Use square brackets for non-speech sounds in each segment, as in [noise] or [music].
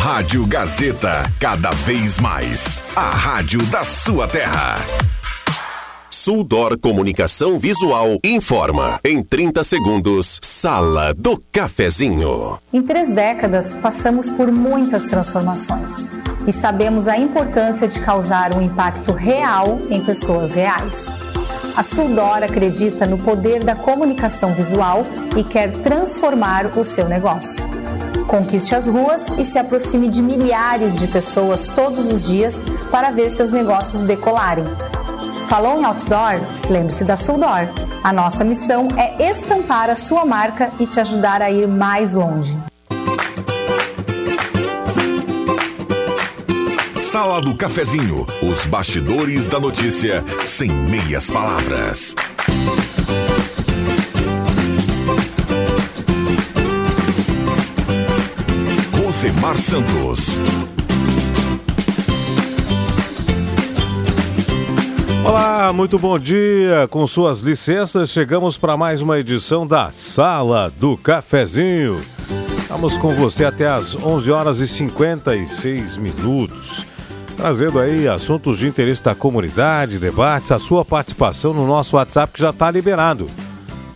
Rádio Gazeta, cada vez mais. A rádio da sua terra. Suldor Comunicação Visual informa. Em 30 segundos, Sala do Cafezinho. Em três décadas, passamos por muitas transformações e sabemos a importância de causar um impacto real em pessoas reais. A Suldor acredita no poder da comunicação visual e quer transformar o seu negócio. Conquiste as ruas e se aproxime de milhares de pessoas todos os dias para ver seus negócios decolarem. Falou em outdoor? Lembre-se da Suldor. A nossa missão é estampar a sua marca e te ajudar a ir mais longe. Sala do Cafezinho, os bastidores da notícia sem meias palavras. Rosemar Santos. Olá, muito bom dia. Com suas licenças, chegamos para mais uma edição da Sala do Cafezinho. Estamos com você até às 11 horas e 56 minutos, trazendo aí assuntos de interesse da comunidade, debates, a sua participação no nosso WhatsApp que já está liberado.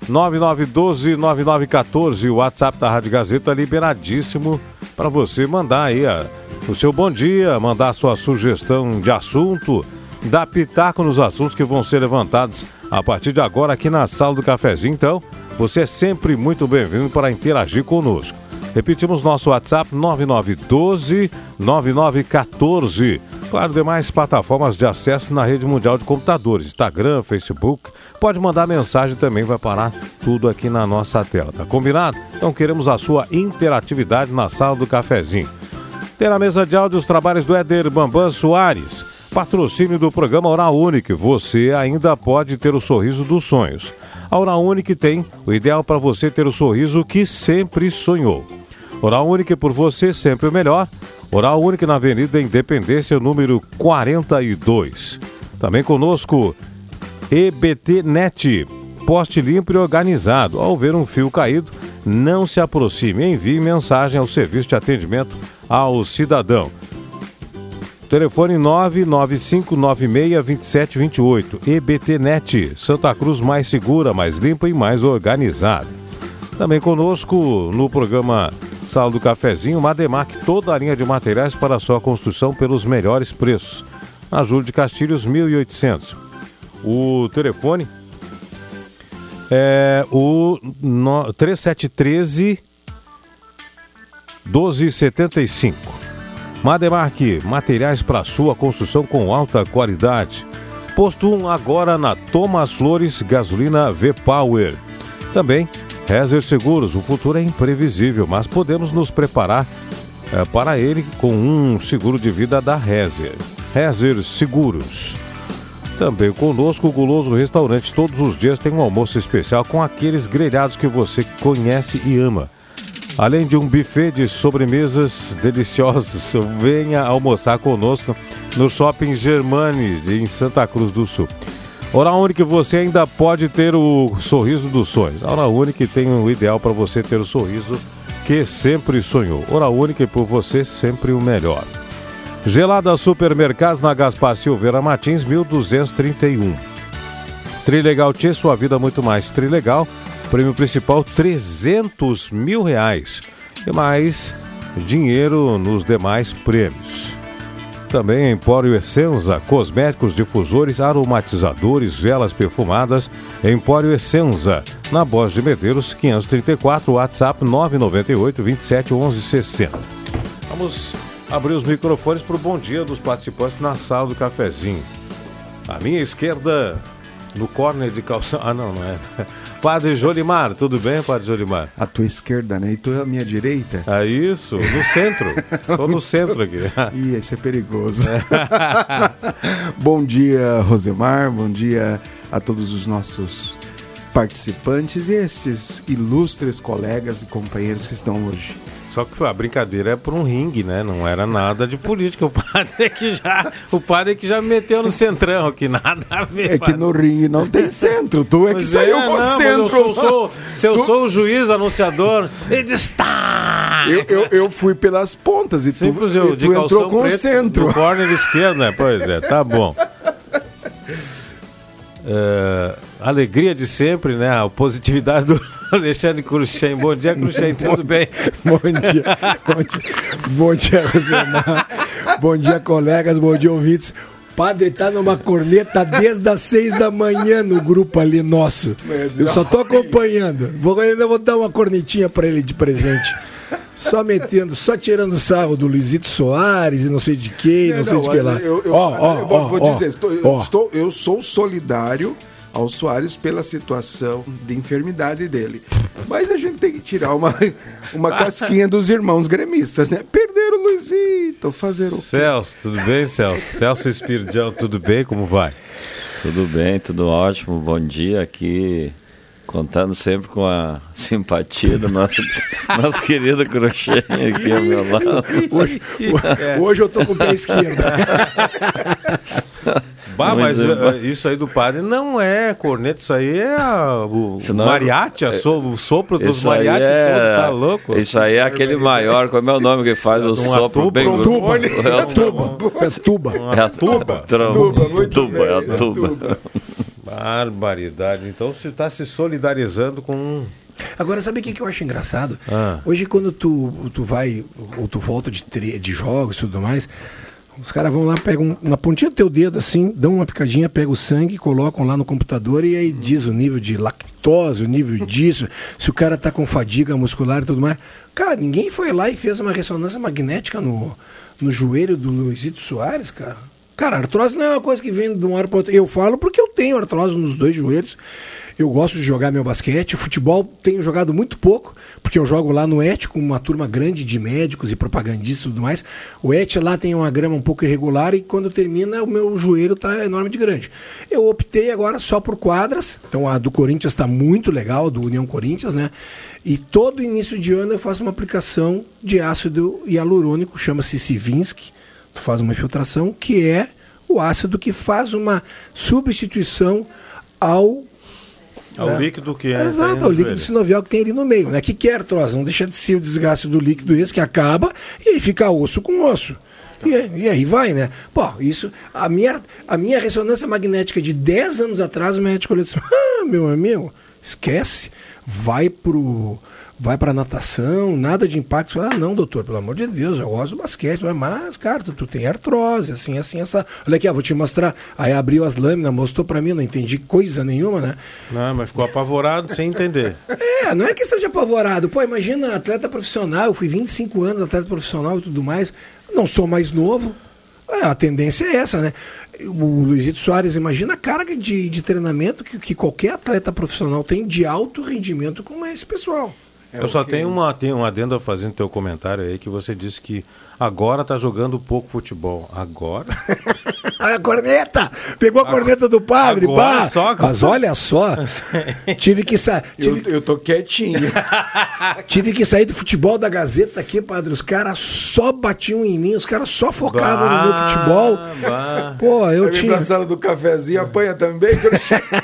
9912-9914, o WhatsApp da Rádio Gazeta liberadíssimo para você mandar aí a, o seu bom dia, mandar a sua sugestão de assunto, dar pitaco nos assuntos que vão ser levantados a partir de agora aqui na sala do cafezinho. Então, você é sempre muito bem-vindo para interagir conosco. Repetimos nosso WhatsApp 9912 9914. Claro, demais plataformas de acesso na rede mundial de computadores, Instagram, Facebook. Pode mandar mensagem também, vai parar tudo aqui na nossa tela, tá combinado? Então queremos a sua interatividade na sala do cafezinho. Tem na mesa de áudio os trabalhos do Éder Bambam Soares. Patrocínio do programa Oral Unique. Você ainda pode ter o sorriso dos sonhos. A Oral tem o ideal para você ter o sorriso que sempre sonhou. Oral Unique por você sempre o melhor. Oral Unique na Avenida Independência, número 42. Também conosco EBT Net. Poste limpo e organizado. Ao ver um fio caído, não se aproxime. Envie mensagem ao serviço de atendimento ao cidadão. Telefone 995962728. EBTnet. Santa Cruz mais segura, mais limpa e mais organizada. Também conosco no programa Sala do Cafezinho, Mademac, toda a linha de materiais para sua construção pelos melhores preços. Na Júlio de Castilhos, 1800. O telefone é o no, 3713 1275. Mademark, materiais para sua construção com alta qualidade. Posto 1 agora na Thomas Flores Gasolina V-Power. Também Rezer Seguros, o futuro é imprevisível, mas podemos nos preparar é, para ele com um seguro de vida da Rezer. Rezer Seguros. Também conosco o Guloso Restaurante. Todos os dias tem um almoço especial com aqueles grelhados que você conhece e ama. Além de um buffet de sobremesas deliciosos, [laughs] venha almoçar conosco no Shopping Germani em Santa Cruz do Sul. Oral Unique você ainda pode ter o sorriso dos sonhos. A Oral Unique tem o ideal para você ter o sorriso que sempre sonhou. Oral Unique por você sempre o melhor. Gelada Supermercados na Gaspar Silveira Martins, 1231. Trilegal Tchê, sua vida muito mais Trilegal. Prêmio principal, 300 mil reais. E mais dinheiro nos demais prêmios. Também Empório Essenza, cosméticos, difusores, aromatizadores, velas perfumadas. Empório Essenza, na Voz de Medeiros, 534, WhatsApp 998 27 11 60. Vamos abrir os microfones para o bom dia dos participantes na sala do cafezinho. À minha esquerda, no corner de calção. Ah, não, não é. Padre Jolimar, tudo bem, Padre Jolimar? À tua esquerda, né? E tu à minha direita? É isso, no centro. [laughs] Estou no centro aqui. [laughs] Ih, isso é perigoso. [laughs] bom dia, Rosemar. Bom dia a todos os nossos participantes e estes ilustres colegas e companheiros que estão hoje. Só que a brincadeira é por um ringue, né? Não era nada de política. [laughs] O padre é que já, o padre é que já meteu no centrão aqui, nada a ver. É que no ringue não tem [laughs] centro. Tu é Pois que saiu é, com não, mas centro. Eu sou, sou- [laughs] se eu Tu- sou o juiz, anunciador, e destaque! eu, eu, eu fui pelas pontas e tu, Simples, eu e tu entrou com o centro. Corner esquerdo, né? Pois é, tá bom. É, alegria de sempre, né? A positividade do [laughs] Alexandre Cruxem. Bom dia, Cruxem, tudo bem? Bom dia. Bom dia, bom dia Rosemar. Bom dia, colegas. Bom dia, ouvintes. Padre tá numa corneta desde as seis da manhã no grupo ali nosso. Eu só tô acompanhando. Vou, ainda vou dar uma cornetinha pra ele de presente. Só metendo, só tirando sarro do Luizito Soares e não sei de quem, não, sei de que lá. Eu, eu, ó, eu vou, ó, dizer, estou, eu, ó. estou- eu sou solidário ao Soares pela situação de enfermidade dele. Mas a gente tem que tirar uma, [laughs] uma casquinha dos irmãos gremistas, né? Perderam o Luizito, fazer o? Celso, tudo bem, Celso? Celso Espirdião, tudo bem? Como vai? Tudo bem, tudo ótimo. Bom dia aqui. Contando sempre com a simpatia do nosso, [laughs] nosso querido crochê aqui ao meu lado. Hoje, É. hoje eu tô com o pé esquerdo. [laughs] Bah, mas eh, isso aí do padre não é corneta, isso aí é a- o Isso não é- mariachi, a so- o sopro dos Isso aí mariachi é, todo, tá louco? Isso aí é aquele maior, como é o nome que faz o Um sopro bem um Tuba. É É o tuba. É tuba. É a tuba. Tuba, Tuba, muito tuba, é é tuba. Barbaridade. Então você está se solidarizando com. Agora, sabe o que, que eu acho engraçado? Ah. Hoje, quando tu, tu vai ou tu volta de, tre- de jogos e tudo mais, os caras vão lá, pegam na pontinha do teu dedo assim, dão uma picadinha, pegam o sangue, colocam lá no computador e aí diz o nível de lactose, o nível [laughs] disso, se o cara tá com fadiga muscular e tudo mais. Cara, ninguém foi lá e fez uma ressonância magnética no, no joelho do Luizito Soares, cara. Cara, artrose não é uma coisa que vem de uma hora para outra. Eu falo porque eu tenho artrose nos dois joelhos. Eu gosto de jogar meu basquete. Futebol tenho jogado muito pouco, porque eu jogo lá no ET com uma turma grande de médicos e propagandistas e tudo mais. O ET lá tem uma grama um pouco irregular e quando termina o meu joelho tá enorme de grande. Eu optei agora só por quadras. Então a do Corinthians está muito legal, do União Corinthians, né? E todo início de ano eu faço uma aplicação de ácido hialurônico, chama-se Sivinsky. Tu faz uma infiltração que é o ácido que faz uma substituição ao Ao É. líquido que é. Exato, o aí no líquido joelho. sinovial que tem ali no meio, né? Que que é artrose? Não deixa de ser o desgaste do líquido esse que acaba e aí fica osso com osso. E, aí- e aí vai, né? Pô, isso. A minha, a minha ressonância magnética de 10 anos atrás, o médico olhou assim: [laughs] ah, meu amigo, esquece. Vai pro. Vai pra natação, nada de impacto. Você fala, ah, não, doutor, pelo amor de Deus, eu gosto do basquete. Mas, cara, tu, tu tem artrose, assim, assim, essa. Olha aqui, vou te mostrar. Aí abriu as lâminas, mostrou pra mim, não entendi coisa nenhuma, né? Não, mas ficou apavorado sem entender. [laughs] É, não é questão de apavorado. Pô, imagina, atleta profissional, eu fui 25 anos atleta profissional e tudo mais. Não sou mais novo. É, a tendência é essa, né? O Luizito Soares, imagina a carga de, de treinamento que, que qualquer atleta profissional tem de alto rendimento com esse pessoal. Eu só tenho uma, tenho um adendo a fazer no teu comentário aí que você disse que agora tá jogando pouco futebol. Agora? [laughs] [laughs] A corneta! Pegou a corneta do padre, agora bah! só- Mas olha só, [laughs] tive que sair. Eu, Tive, eu tô quietinho. [laughs] tive que sair do futebol da Gazeta aqui, padre. Os caras só batiam em mim, os caras só focavam no meu Bah, futebol. bah. Pô, eu Eu vim tinha. pra sala do cafezinho, apanha também.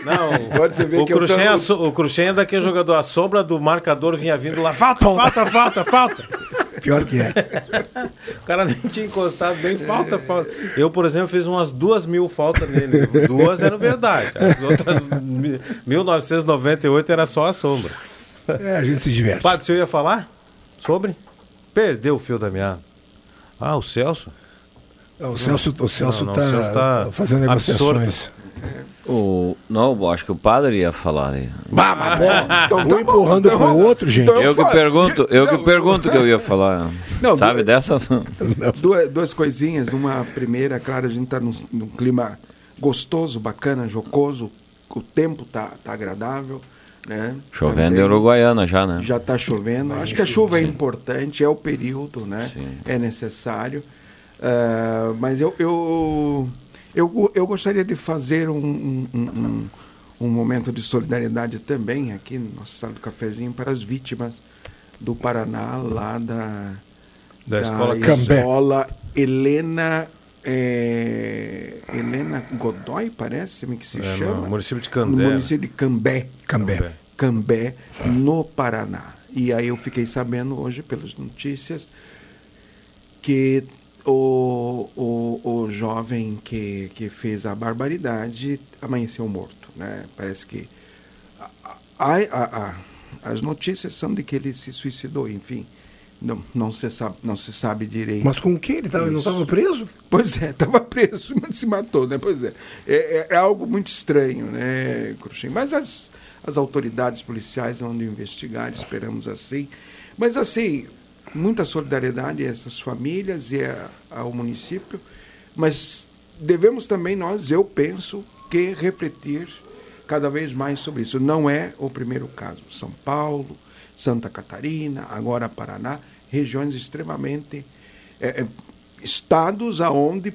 Não, Pode você ver o que eu tamo- a so- o Cruxem é daquele jogador, a sombra do marcador vinha vindo lá, falta, falta, falta, falta. Pior que é. O cara nem tinha encostado bem, falta, falta. Eu, por exemplo, fiz umas duas mil faltas nele. Duas eram verdade. As outras, mi- 1998 era só a sombra. É, a gente se diverte. Padre, você ia falar sobre? Perdeu o fio da meada. Ah, o Celso? O Celso, o Celso Não, não, tá, o Celso tá fazendo negociações. O, não, eu acho que o padre ia falar aí. Bah, mas bom, Então um tá empurrando bom, pro então- outro, gente. então- Eu que falo. pergunto, eu que Não, pergunto que eu ia falar. Não, Sabe du- dessa? duas, duas coisinhas. Uma primeira, claro, a gente tá num, num clima gostoso, bacana, jocoso. O tempo tá, tá agradável. Né? Chovendo em Uruguaiana já, né? Já está chovendo. Acho que a chuva é importante, é o período, né? É necessário. Ah, mas eu, eu, eu, eu gostaria de fazer um, um, um- um, momento de solidariedade também aqui no nosso sala do cafezinho para as vítimas do Paraná, lá da, Da escola Cambé. escola Helena. é, Helena Godoy, parece-me que se É, chama. no município de No Candé. município de Cambé. Cambé. Cambé, no Paraná. E aí eu fiquei sabendo hoje pelas notícias que o, o, o jovem que, que fez a barbaridade amanheceu morto. Né? Parece que a, a, a, as notícias são de que ele se suicidou, enfim. Não, não, se sabe, não se sabe direito. Mas com o que? Ele, tava, não estava preso? Pois é, estava preso, [laughs] mas se matou, né? Pois é. É, é, é algo muito estranho, né, Cruxem? Mas as, as autoridades policiais vão investigar, esperamos assim. Mas assim, muita solidariedade a essas famílias e a, ao município, mas devemos também nós, eu penso, que refletir cada vez mais sobre isso. Não é o primeiro caso. São Paulo, Santa Catarina, agora Paraná, regiões extremamente é, é estados aonde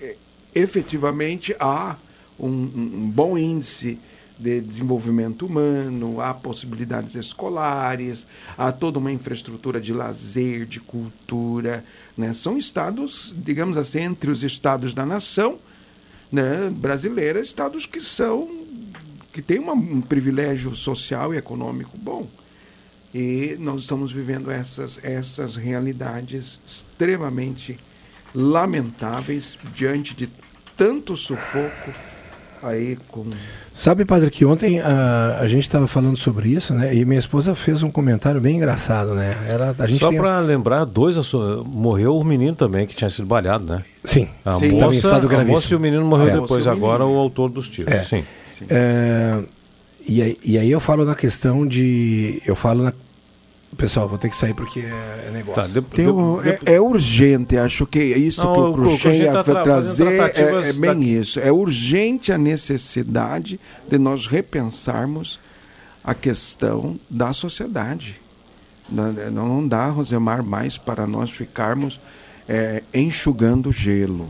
é, efetivamente há um, um bom índice de desenvolvimento humano, há possibilidades escolares, há toda uma infraestrutura de lazer, de cultura. Né? São estados, digamos assim, entre os estados da nação né, brasileira, estados que são que têm uma, um privilégio social e econômico bom. E nós estamos vivendo essas, essas realidades extremamente lamentáveis diante de tanto sufoco aí com. Sabe, padre, que ontem a, a gente estava falando sobre isso, né? E minha esposa fez um comentário bem engraçado, né? Ela, a gente Só tem... para lembrar, dois morreu o menino também que tinha sido baleado, né? Sim. A Sim, moça, a moça e o menino morreu É. depois. Agora o autor dos tiros. É. Sim. É, e, aí, e aí eu falo na questão de. Eu falo na. Pessoal, vou ter que sair porque é, é negócio. Tá, de- de- um- de- é, é urgente, acho que isso Não, que o- Cruxem ia tá tra- trazer é, é bem da- isso. É urgente a necessidade de nós repensarmos a questão da sociedade. Não, não dá, Rosemar, mais para nós ficarmos é, enxugando gelo.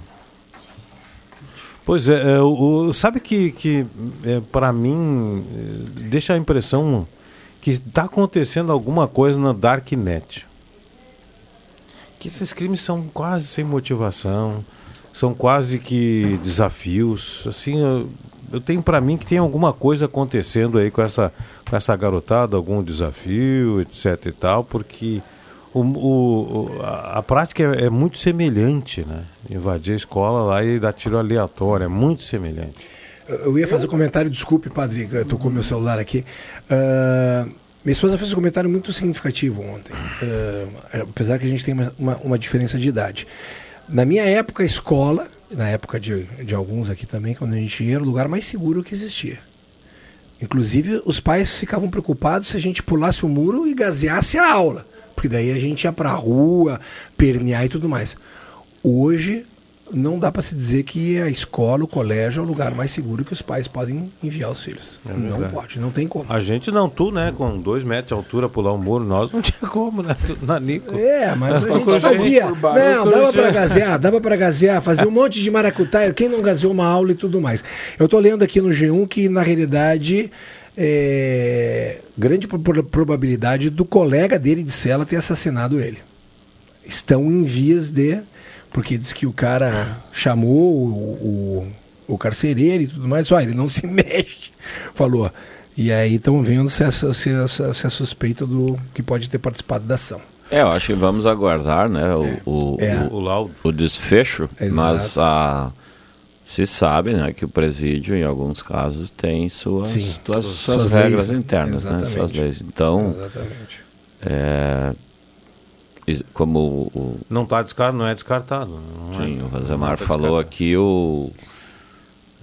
Pois é, é, o, sabe que, que é, para mim é, deixa a impressão que está acontecendo alguma coisa na Darknet. Que esses crimes são quase sem motivação, são quase que desafios. Assim, eu, eu tenho para mim que tem alguma coisa acontecendo aí com essa, com essa garotada, algum desafio, etc e tal, porque o, o- a, a prática é, é muito semelhante, né? Invadir a escola lá e dar tiro aleatório, é muito semelhante. Eu ia fazer um comentário, desculpe, padre, eu tocou meu celular aqui. Ah, minha esposa fez um comentário muito significativo ontem, Ah, apesar que a gente tem uma, uma, uma diferença de idade. Na minha época, a escola, na época de, de alguns aqui também, quando a gente ia, era o lugar mais seguro que existia. Inclusive, os pais ficavam preocupados se a gente pulasse o muro e gaseasse a aula, porque daí a gente ia pra rua, pernear e tudo mais. Hoje, não dá para se dizer que a escola, o colégio é o lugar mais seguro que os pais podem enviar os filhos. não É verdade. pode, não tem como. A gente não, tu, né? Com dois metros de altura pular um muro, nós não [laughs] tinha como, né? Tu, na Nico. É, mas a gente fazia. Não, dava pra gazear, dava pra gazear, fazia um monte de maracutaia. Quem não gazeou uma aula e tudo mais. Eu tô lendo aqui no G1 que, na realidade, é, grande pro- pro- probabilidade do colega dele de cela ter assassinado ele. Estão em vias de. Porque diz que o cara chamou o, o, o carcereiro e tudo mais. Olha, ele não se [laughs] mexe. Falou. E aí estão vendo se é, se, é- se é suspeita do que pode ter participado da ação. É, eu acho que vamos aguardar, né, o, o, É. o, O laudo. o desfecho, Exato. mas a, se sabe, né, que o presídio, em alguns casos, tem suas, Sim, suas, suas- regras leis, internas, né, suas leis. Então, Exatamente. é, como o, Não tá descartado, não é descartado. Não é- Sim, o não Rosemar tá falou aqui. o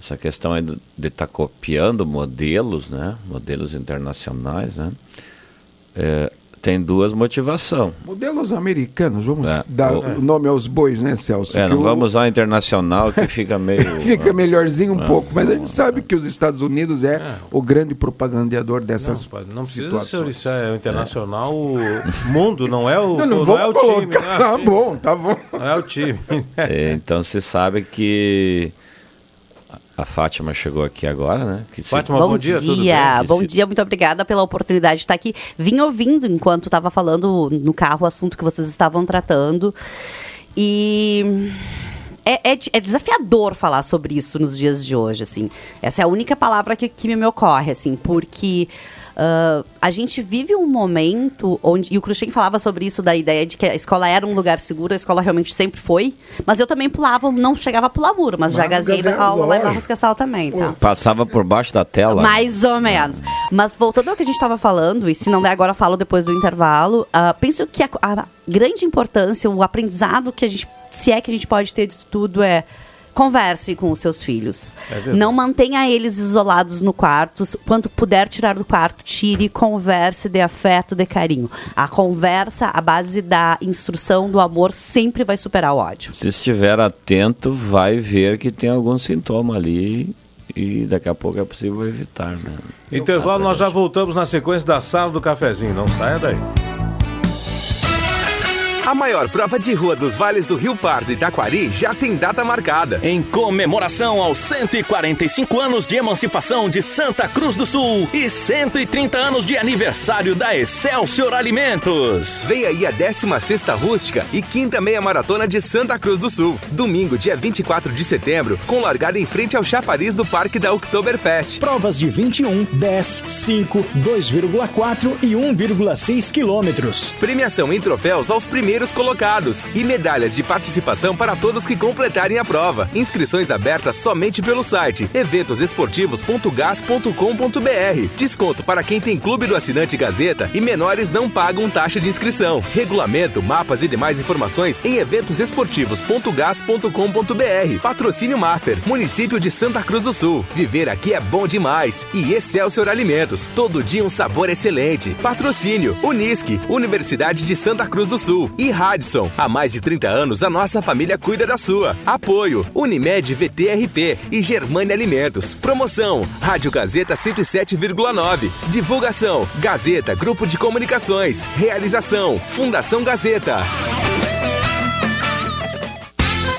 essa questão de estar copiando modelos, né? Modelos internacionais, né? É, tem duas motivações. Modelos americanos, vamos É, dar o- o nome aos bois, né, Celso? É, não o- vamos usar internacional que fica meio. [laughs] Fica melhorzinho um É, pouco, mas a gente sabe que os Estados Unidos é, É. o grande propagandeador dessas Não, pai, não precisa situações. ser isso é o internacional, o mundo, não é o, Não, não, não é o time. colocar. não é o Tá time. bom, tá bom. Não é o time. É, então se sabe que a- Fátima chegou aqui agora, né? Que se- Fátima, Bom, bom dia, tudo dia, bem? bom Esse- dia, muito obrigada pela oportunidade de estar aqui. Vim ouvindo enquanto estava falando no carro o assunto que vocês estavam tratando. E é, é é desafiador falar sobre isso nos dias de hoje, assim. Essa é a única palavra que, que me ocorre, assim, porque Uh, a gente vive um momento onde. E o Cruxem falava sobre isso, da ideia de que a escola era um lugar seguro, a escola realmente sempre foi. Mas eu também pulava, não chegava a pular muro, mas, mas já gazei aula lá em Barros Cassal também, tá? Passava por baixo da tela? Mais ou menos. Mas voltando ao que a gente estava falando, e se não der agora, falo depois do intervalo, uh, penso que a, a grande importância, o aprendizado que a gente. Se é que a gente pode ter disso tudo é converse com os seus filhos. É não mantenha eles isolados no quarto. Quanto puder tirar do quarto, tire, converse, dê afeto, dê carinho. A conversa, a base da instrução, do amor, sempre vai superar o ódio. Se estiver atento, vai ver que tem algum sintoma ali e daqui a pouco é possível evitar, né? Intervalo, nós já voltamos na sequência da sala do cafezinho. Não saia daí. A maior prova de rua dos vales do Rio Pardo e Taquari já tem data marcada. Em comemoração aos 145 anos de emancipação de Santa Cruz do Sul e 130 anos de aniversário da Excelsior Alimentos. Vem aí a 16 Rústica e quinta meia maratona de Santa Cruz do Sul. Domingo, dia 24 de setembro, com largada em frente ao chafariz do Parque da Oktoberfest. Provas de 21, 10, 5, 2,4 e 1,6 quilômetros. Premiação em troféus aos primeiros primeiros colocados e medalhas de participação para todos que completarem a prova. Inscrições abertas somente pelo site eventosesportivos.gas.com.br. Desconto para quem tem clube do assinante Gazeta e menores não pagam taxa de inscrição. Regulamento, mapas e demais informações em eventosesportivos.gas.com.br. Patrocínio Master, município de Santa Cruz do Sul. Viver aqui é bom demais. E Excelsior Alimentos, todo dia um sabor excelente. Patrocínio Unisque, Universidade de Santa Cruz do Sul e Radisson. Há mais de 30 anos, a nossa família cuida da sua. Apoio: Unimed VTRP e Germânia Alimentos. Promoção: Rádio Gazeta 107,9. Divulgação: Gazeta Grupo de Comunicações. Realização: Fundação Gazeta.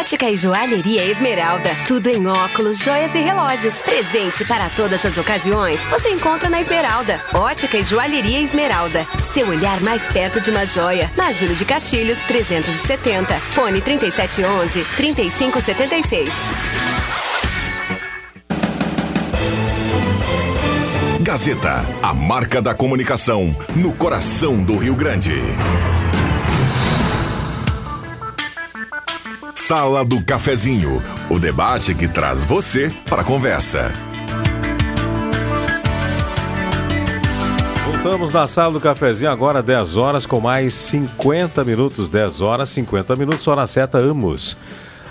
Ótica e Joalheria Esmeralda. Tudo em óculos, joias e relógios. Presente para todas as ocasiões. Você encontra na Esmeralda. Ótica e Joalheria Esmeralda. Seu olhar mais perto de uma joia. Na Júlio de Castilhos, 370. Fone 3711 3576. Gazeta, a marca da comunicação no coração do Rio Grande. Sala do Cafezinho, o debate que traz você para a conversa. Voltamos na sala do cafezinho agora 10 horas com mais 50 minutos, 10 horas 50 minutos, hora certa, amos.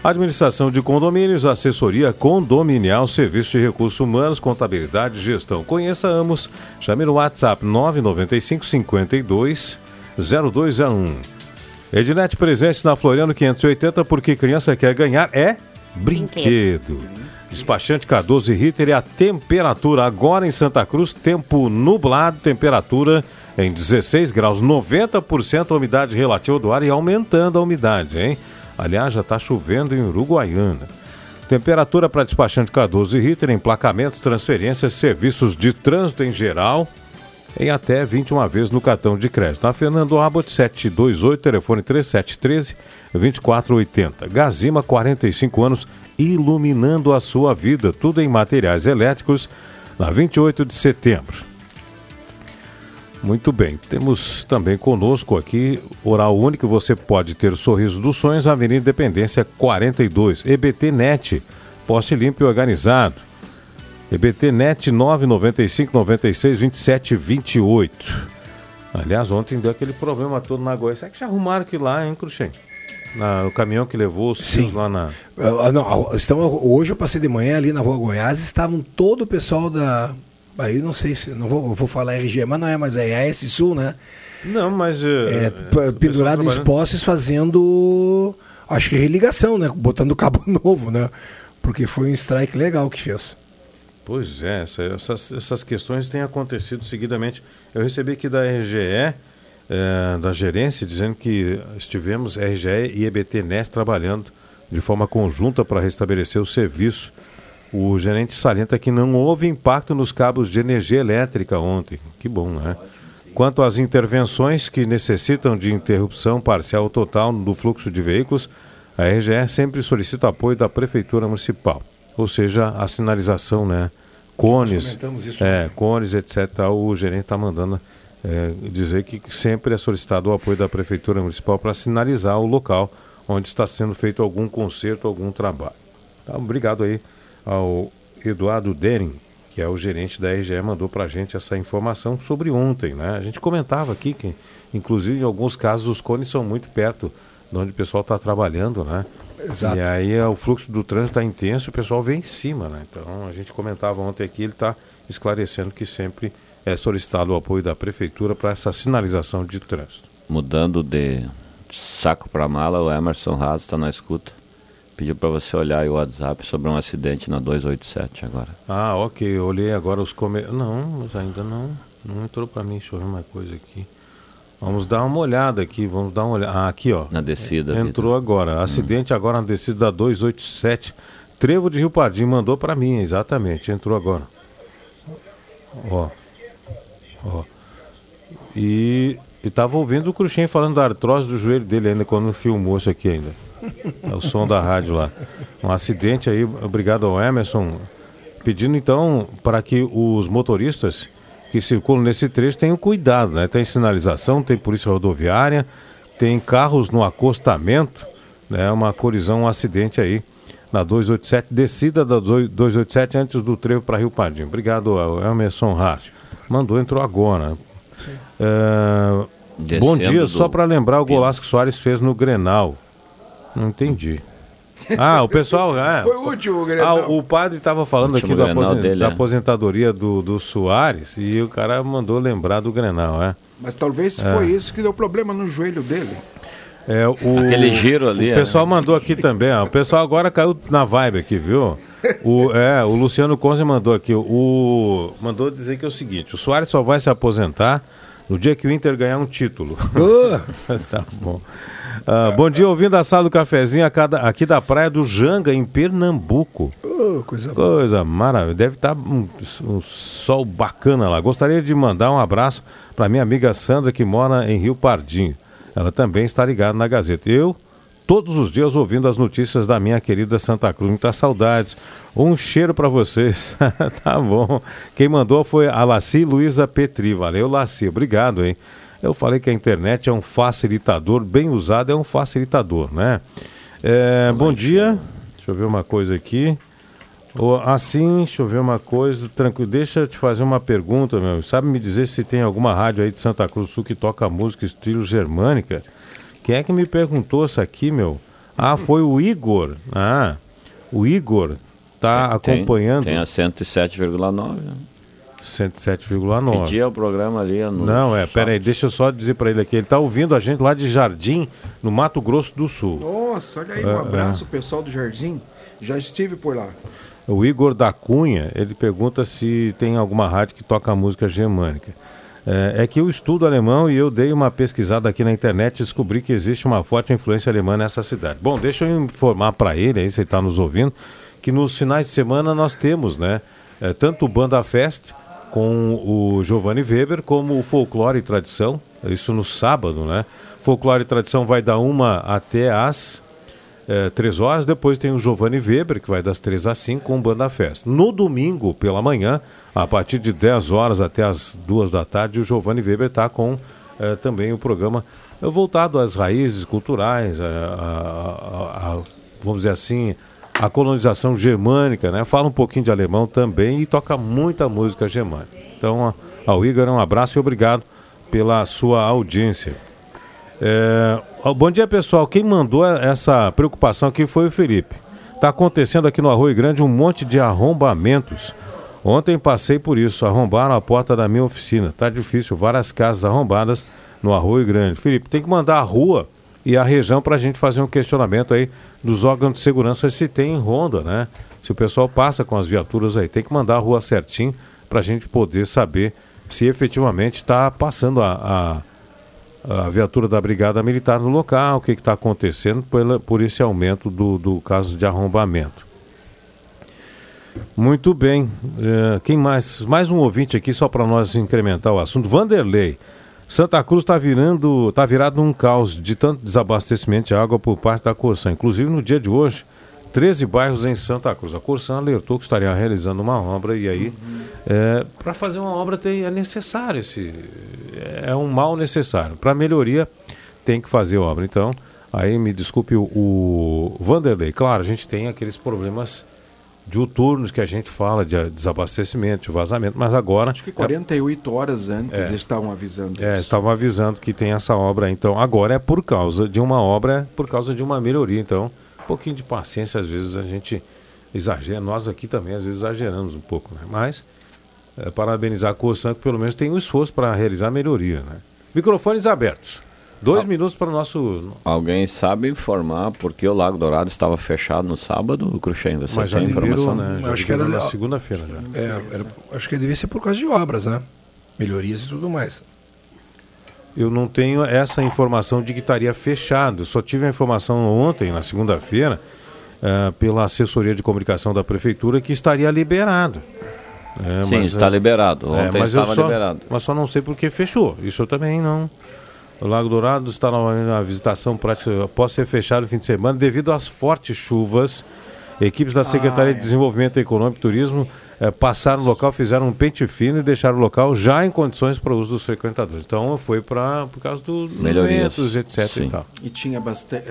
Administração de condomínios, assessoria condominial, serviço de recursos humanos, contabilidade e gestão. Conheça Amos, chame no WhatsApp 995 52 0201. Ednet presente na Floriano 580 porque criança quer ganhar é brinquedo. Despachante Cardoso e Ritter e a temperatura agora em Santa Cruz, tempo nublado, temperatura em 16 graus, 90% a umidade relativa do ar e aumentando a umidade, hein? Aliás, já está chovendo em Uruguaiana. Temperatura para despachante Cardoso e Ritter, emplacamentos, transferências, serviços de trânsito em geral, em até 21 vezes no cartão de crédito. Na Fernando Abbott 728, telefone 3713 2480. Gazima, 45 anos, iluminando a sua vida. Tudo em materiais elétricos, na 28 de setembro. Muito bem, temos também conosco aqui Oral Único, você pode ter Sorriso dos Sonhos, Avenida Independência 42, EBT Net, poste limpo e organizado. EBT Net 995 96 27 28. Aliás, ontem deu aquele problema todo na Goiás. Será que já arrumaram aquilo lá, hein, Cruxem? Na, o caminhão que levou os fios lá na. Ah, não, estão, hoje eu passei de manhã ali na rua Goiás, estavam todo o pessoal da. Aí não sei se. Não vou, vou falar RG, mas não é, mas é AS Sul, né? Não, mas. É, é, pendurado nos postes fazendo. Acho que religação, né? Botando cabo [laughs] novo, né? Porque foi um strike legal que fez. Pois é, essa- essas, essas questões têm acontecido seguidamente. Eu recebi aqui da RGE, eh, da gerência, dizendo que estivemos, RGE e EBT NET, trabalhando de forma conjunta para restabelecer o serviço. O gerente salienta que não houve impacto nos cabos de energia elétrica ontem. Que bom, né? Quanto às intervenções que necessitam de interrupção parcial ou total do fluxo de veículos, a RGE sempre solicita apoio da Prefeitura Municipal. Ou seja, a sinalização, né? Cones, é, cones, etc. O gerente está mandando é, dizer que sempre é solicitado o apoio da Prefeitura Municipal para sinalizar o local onde está sendo feito algum conserto, algum trabalho. Tá, obrigado aí ao Eduardo Dering, que é o gerente da RGE, mandou para a gente essa informação sobre ontem. Né? A gente comentava aqui que, inclusive, em alguns casos, os cones são muito perto de onde o pessoal está trabalhando, né? Exato. E aí é, o fluxo do trânsito está intenso e o pessoal vem em cima, né? Então a gente comentava ontem aqui, ele está esclarecendo que sempre é solicitado o apoio da prefeitura para essa sinalização de trânsito. Mudando de saco para mala, o Emerson Haas está na escuta. Pediu para você olhar aí o WhatsApp sobre um acidente na 287 agora. Ah, ok. Eu olhei agora os comentários. Não, mas ainda não. Não entrou para mim. Deixa eu ver uma coisa aqui. Vamos dar uma olhada aqui. Vamos dar uma olhada. Ah, aqui, ó. Na descida. Entrou agora. Acidente agora na descida da 287. Trevo de Rio Pardim. Mandou para mim, exatamente. Entrou agora. Ó. Ó. E, e tava ouvindo o Cruxem falando da artrose do joelho dele ainda quando filmou isso aqui ainda. É o som da rádio lá. Um acidente aí, obrigado ao Emerson. Pedindo então para que os motoristas que circulam nesse trecho tenham cuidado, né? Tem sinalização, tem polícia rodoviária, tem carros no acostamento, né? Uma colisão, um acidente aí na 287, descida da 287 antes do trevo para Rio Pardim. Obrigado Emerson Rácio. Mandou, entrou agora. Descendo bom dia, do só para lembrar o golaço que Soares fez no Grenal. Não entendi. [laughs] Ah, o pessoal. É, Foi o último, ah, Grenal. o padre estava falando aqui da, Grenal aposen- dele, da é. aposentadoria do, do Soares e o cara mandou lembrar do Grenal, é. Mas talvez É. foi isso que deu problema no joelho dele. É, o, Aquele giro ali, O é. pessoal mandou aqui também, ó. O pessoal agora caiu na vibe aqui, viu? O, é, o Luciano Conze mandou aqui. O, mandou dizer que é o seguinte: o Soares só vai se aposentar No dia que o Inter ganhar um título. [laughs] tá bom. Ah, bom dia, ouvindo a sala do cafezinho aqui da Praia do Janga, em Pernambuco. Ô, coisa. Coisa maravilhosa. Deve estar um, um sol bacana lá. Gostaria de mandar um abraço para minha amiga Sandra, que mora em Rio Pardinho. Ela também está ligada na Gazeta. Eu, todos os dias, ouvindo as notícias da minha querida Santa Cruz. Muitas saudades. Um cheiro para vocês. [laughs] tá bom. Quem mandou foi a Laci Luiza Petri. Valeu, Laci. Obrigado, hein? Eu falei que a internet é um facilitador, bem usado é um facilitador, né? É, bom dia. Deixa eu ver uma coisa aqui. Assim, deixa eu ver uma coisa, tranquilo. Deixa eu te fazer uma pergunta, meu. Sabe me dizer se tem alguma rádio aí de Santa Cruz do Sul que toca música estilo germânica? Quem é que me perguntou isso aqui, meu? Ah, foi o Igor. Ah, o Igor tá Tem- acompanhando. Tem a 107,9. Né? 107,9. Pedia o programa ali. No Não, é, pera aí, deixa eu só dizer pra ele aqui. Ele tá ouvindo a gente lá de Jardim, no Mato Grosso do Sul. Nossa, olha aí, É, um é. abraço, pessoal do Jardim. Já estive por lá. O Igor da Cunha, ele pergunta se tem alguma rádio que toca música germânica. É, é que eu estudo alemão e eu dei uma pesquisada aqui na internet e descobri que existe uma forte influência alemã nessa cidade. Bom, deixa eu informar para ele, aí se ele está nos ouvindo, que nos finais de semana nós temos, né, é, tanto o Banda Fest com o Giovanni Weber, como Folclore e Tradição, isso no sábado, né? Folclore e Tradição vai da uma até às é, três horas. Depois tem o Giovanni Weber, que vai das três às cinco com o Banda Festa. No domingo, pela manhã, a partir de 10 horas até as duas da tarde, o Giovanni Weber está com é, também o programa voltado às raízes culturais, a, a- a- a- vamos dizer assim, a colonização germânica, né? Fala um pouquinho de alemão também e toca muita música germânica. Então, ao Igor, um abraço e obrigado pela sua audiência. É, bom dia, pessoal. Quem mandou essa preocupação aqui foi o Felipe. Está acontecendo aqui no Arroio Grande um monte de arrombamentos. Ontem passei por isso, arrombaram a porta da minha oficina. Tá difícil, várias casas arrombadas no Arroio Grande. Felipe, tem que mandar a rua e a região para a gente fazer um questionamento aí dos órgãos de segurança se tem ronda, né? Se o pessoal passa com as viaturas aí, tem que mandar a rua certinho para a gente poder saber se efetivamente está passando a- a, a viatura da Brigada Militar no local, o que está acontecendo pela- por esse aumento do, do caso de arrombamento. Muito bem. Eh, quem mais? Mais um ouvinte aqui, só para nós incrementar o assunto. Vanderlei. Santa Cruz está virando, tá virado num caos de tanto desabastecimento de água por parte da Corsan. Inclusive no dia de hoje, 13 bairros em Santa Cruz. A Corsan alertou que estaria realizando uma obra e aí, para fazer uma obra tem, é necessário esse, é um mal necessário. Para melhoria tem que fazer obra. Então, aí me desculpe o, o Vanderlei. Claro, a gente tem aqueles problemas diuturnos que a gente fala de desabastecimento, de vazamento, mas agora Acho que 48 horas antes É. estavam avisando é, isso. estavam avisando que tem essa obra. Então, agora é por causa de uma obra, é por causa de uma melhoria. Então, um pouquinho de paciência, às vezes a gente exagera. Nós aqui também, às vezes, exageramos um pouco. Né? Mas, é, parabenizar a Corsan, que pelo menos tem um esforço para realizar a melhoria. Né? Microfones abertos. Dois minutos para o nosso. Alguém sabe informar por que o Lago Dourado estava fechado no sábado, Cruxem? Você Mas já tem liberou, informação? né? Já acho que era na legal. segunda-feira já. É, era- acho que devia ser por causa de obras, né? Melhorias e tudo mais. Eu não tenho essa informação de que estaria fechado. Eu só tive a informação ontem, na segunda-feira, eh, pela assessoria de comunicação da prefeitura, que estaria liberado. É, Sim, está eh, liberado. Ontem mas eu estava só- liberado. Mas só não sei por que fechou. Isso eu também não. O Lago Dourado está novamente na visitação prática após ser fechado no fim de semana devido às fortes chuvas. Equipes da Secretaria de Desenvolvimento Econômico e Turismo eh, passaram no local, fizeram um pente fino e deixaram o local já em condições para o uso dos frequentadores. Então foi para por causa dos Melhorias. etc. Sim. E tal. E tinha bastante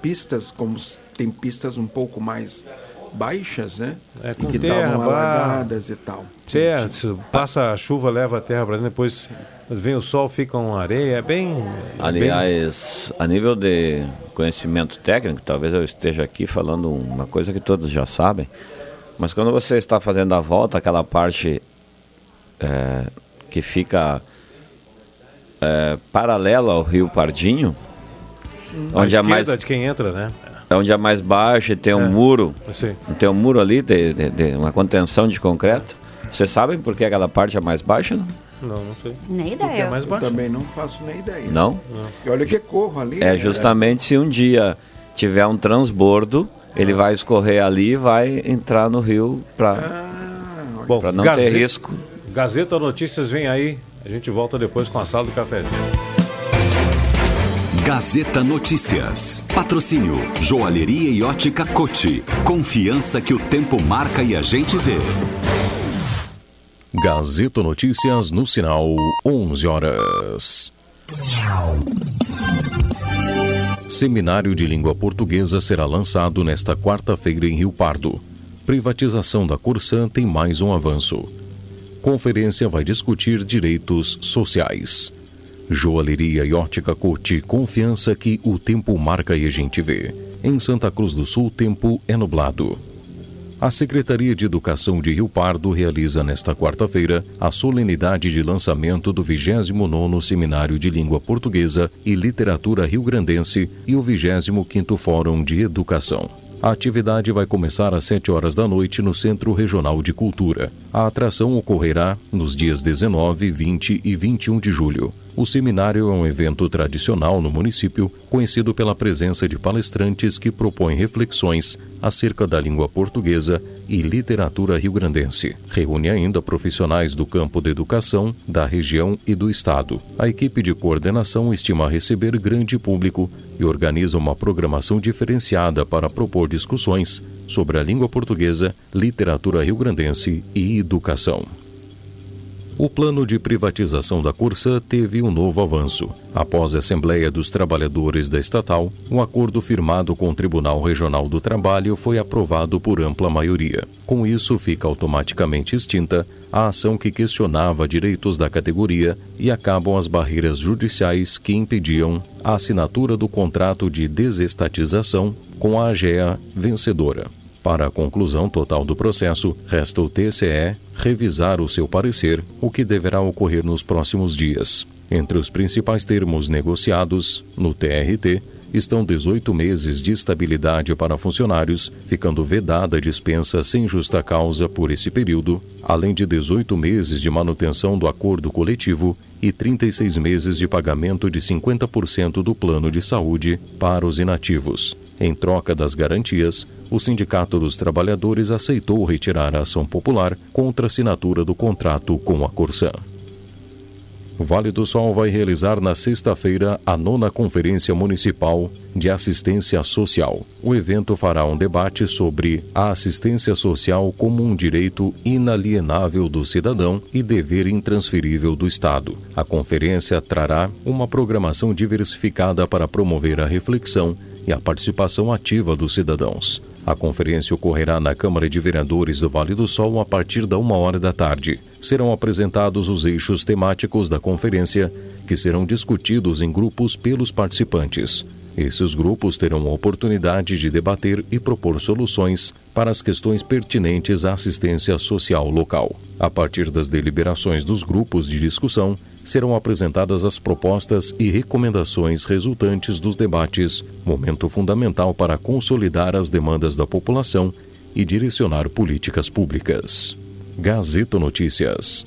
pistas, como tem pistas um pouco mais baixas, né? É, e com que terra, estavam barro. alagadas e tal. Terra, passa a chuva, leva a terra para dentro, depois vem o sol, fica uma areia. É bem. é bem- Aliás, a nível de conhecimento técnico, talvez eu esteja aqui falando uma coisa que todos já sabem, mas quando você está fazendo a volta, aquela parte é, que fica é, paralela ao Rio Pardinho, onde é esquerda mais de quem entra, né? é onde é mais baixo e tem um muro, Sim. tem um muro ali de, de- de uma contenção de concreto. Vocês sabem por que aquela parte é mais baixa? Não? Não, não sei. Nem Porque ideia. é mais baixo. Eu também não faço nem ideia. Não? E olha que corro ali. É né? justamente se um dia tiver um transbordo, ele vai escorrer ali e vai entrar no rio para Bom, não Gaze- ter risco. Gazeta Notícias vem aí. A gente volta depois com a sala do cafezinho. Gazeta Notícias. Patrocínio Joalheria e Ótica Cote. Confiança que o tempo marca e a gente vê. Gazeta Notícias no sinal 11 horas. Seminário de Língua Portuguesa será lançado nesta quarta-feira em Rio Pardo. Privatização da Corsã tem mais um avanço. Conferência vai discutir direitos sociais. Joalheria e Ótica Cote, confiança que o tempo marca e a gente vê. Em Santa Cruz do Sul, tempo é nublado. A Secretaria de Educação de Rio Pardo realiza nesta quarta-feira a solenidade de lançamento do 29º Seminário de Língua Portuguesa e Literatura Rio-Grandense e o 25º Fórum de Educação. A atividade vai começar às 7 horas da noite no Centro Regional de Cultura. A atração ocorrerá nos dias 19, 20 e 21 de julho. O seminário é um evento tradicional no município, conhecido pela presença de palestrantes que propõem reflexões acerca da língua portuguesa e literatura rio-grandense. Reúne ainda profissionais do campo da educação, da região e do estado. A equipe de coordenação estima receber grande público e organiza uma programação diferenciada para propor discussões sobre a língua portuguesa, literatura rio-grandense e educação. O plano de privatização da Corsã teve um novo avanço. Após a Assembleia dos Trabalhadores da estatal, um acordo firmado com o Tribunal Regional do Trabalho foi aprovado por ampla maioria. Com isso, fica automaticamente extinta a ação que questionava direitos da categoria e acabam as barreiras judiciais que impediam a assinatura do contrato de desestatização com a AGEA vencedora. Para a conclusão total do processo, resta o TCE revisar o seu parecer, o que deverá ocorrer nos próximos dias. Entre os principais termos negociados no TRT estão 18 meses de estabilidade para funcionários, ficando vedada a dispensa sem justa causa por esse período, além de 18 meses de manutenção do acordo coletivo e 36 meses de pagamento de 50% do plano de saúde para os inativos. Em troca das garantias, o Sindicato dos Trabalhadores aceitou retirar a ação popular contra a assinatura do contrato com a Corsã. Vale do Sol vai realizar na sexta-feira a nona Conferência Municipal de Assistência Social. O evento fará um debate sobre a assistência social como um direito inalienável do cidadão e dever intransferível do Estado. A conferência trará uma programação diversificada para promover a reflexão e a participação ativa dos cidadãos. A conferência ocorrerá na Câmara de Vereadores do Vale do Sol a partir da uma hora da tarde. Serão apresentados os eixos temáticos da conferência, que serão discutidos em grupos pelos participantes. Esses grupos terão a oportunidade de debater e propor soluções para as questões pertinentes à assistência social local. A partir das deliberações dos grupos de discussão, serão apresentadas as propostas e recomendações resultantes dos debates, momento fundamental para consolidar as demandas da população e direcionar políticas públicas. Gazeta Notícias.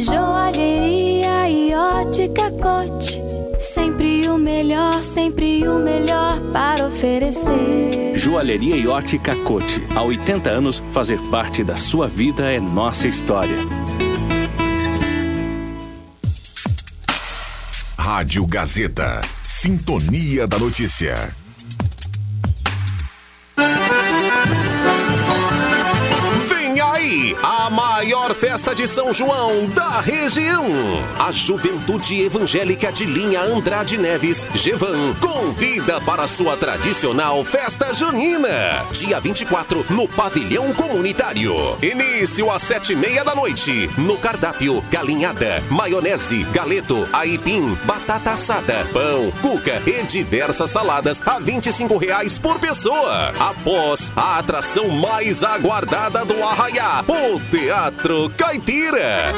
Joalheria e ótica cote. Sempre o melhor, sempre o melhor para oferecer. Joalheria e ótica Cote. Há 80 anos, fazer parte da sua vida é nossa história. Rádio Gazeta. Sintonia da Notícia. Vem aí a maior maior festa de São João da região. A Juventude Evangélica de Linha Andrade Neves, Gevan, convida para sua tradicional festa junina. Dia 24, no Pavilhão Comunitário. Início às sete e meia da noite. No cardápio, galinhada, maionese, galeto, aipim, batata assada, pão, cuca e diversas saladas a 25 reais por pessoa. Após a atração mais aguardada do Arraiá, o Teatro Caipira.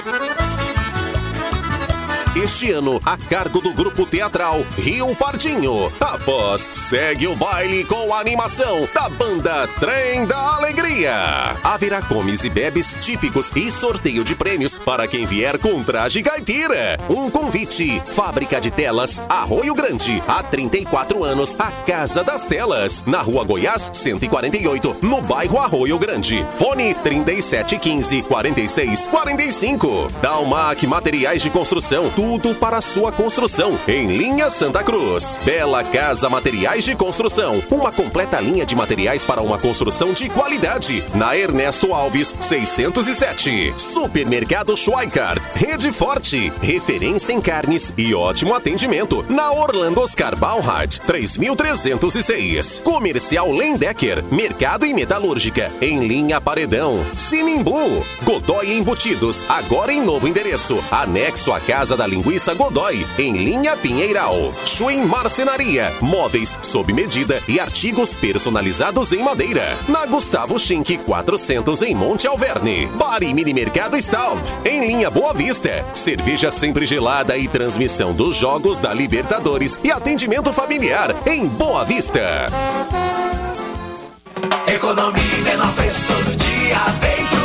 Este ano, a cargo do grupo teatral Rio Pardinho. Após, segue o baile com a animação da banda Trem da Alegria. Haverá comes e bebes típicos e sorteio de prêmios para quem vier com traje caipira. Um convite: Fábrica de Telas Arroio Grande. Há 34 anos, a Casa das Telas. Na Rua Goiás, 148, no bairro Arroio Grande. Fone 3715 4645. Dalmac Materiais de Construção tudo para sua construção. Em linha Santa Cruz. Bela Casa Materiais de Construção. Uma completa linha de materiais para uma construção de qualidade. Na Ernesto Alves, 607. Supermercado Schweikart. Rede Forte. Referência em carnes e ótimo atendimento. Na Orlando Oscar Balhard, 3306. Comercial Lendecker. Mercado e Metalúrgica. Em linha Paredão. Sinimbu. Godoy Embutidos. Agora em novo endereço. Anexo à Casa da Linguiça Godoy, em linha Pinheiral. Schwing Marcenaria, móveis sob medida e artigos personalizados em madeira. Na Gustavo Schink 400 em Monte Alverne. Bar e Mini Mercado Stalp, em linha Boa Vista. Cerveja sempre gelada e transmissão dos jogos da Libertadores e atendimento familiar em Boa Vista. Economia e menor preço todo dia, vem pro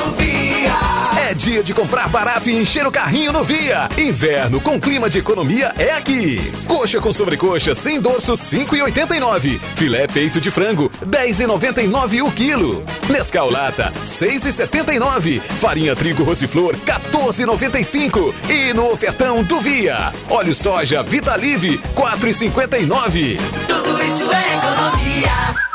dia de comprar barato e encher o carrinho no Via. Inverno com clima de economia é aqui. Coxa com sobrecoxa sem dorso 5,89. Filé peito de frango 10,99 o quilo. Nescau lata 6,79. Farinha trigo rosiflor 14,95. E no ofertão do Via, óleo soja Vitalive 4,59. Tudo isso é economia.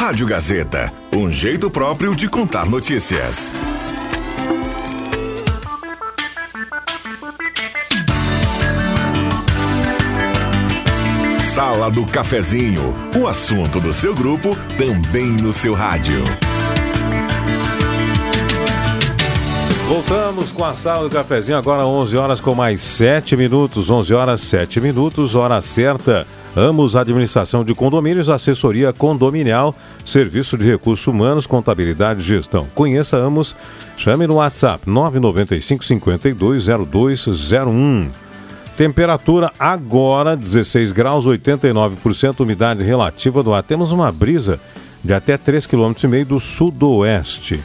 Rádio Gazeta, um jeito próprio de contar notícias. Sala do Cafezinho, o assunto do seu grupo também no seu rádio. Voltamos com a sala do cafezinho, agora 11 horas com mais 7 minutos. 11 horas 7 minutos, hora certa. Amos Administração de Condomínios, Assessoria Condominial, Serviço de Recursos Humanos, Contabilidade e Gestão. Conheça Amos, chame no WhatsApp 995 520201. Temperatura agora 16 graus, 89% umidade relativa do ar. Temos uma brisa de até 3,5 km do sudoeste.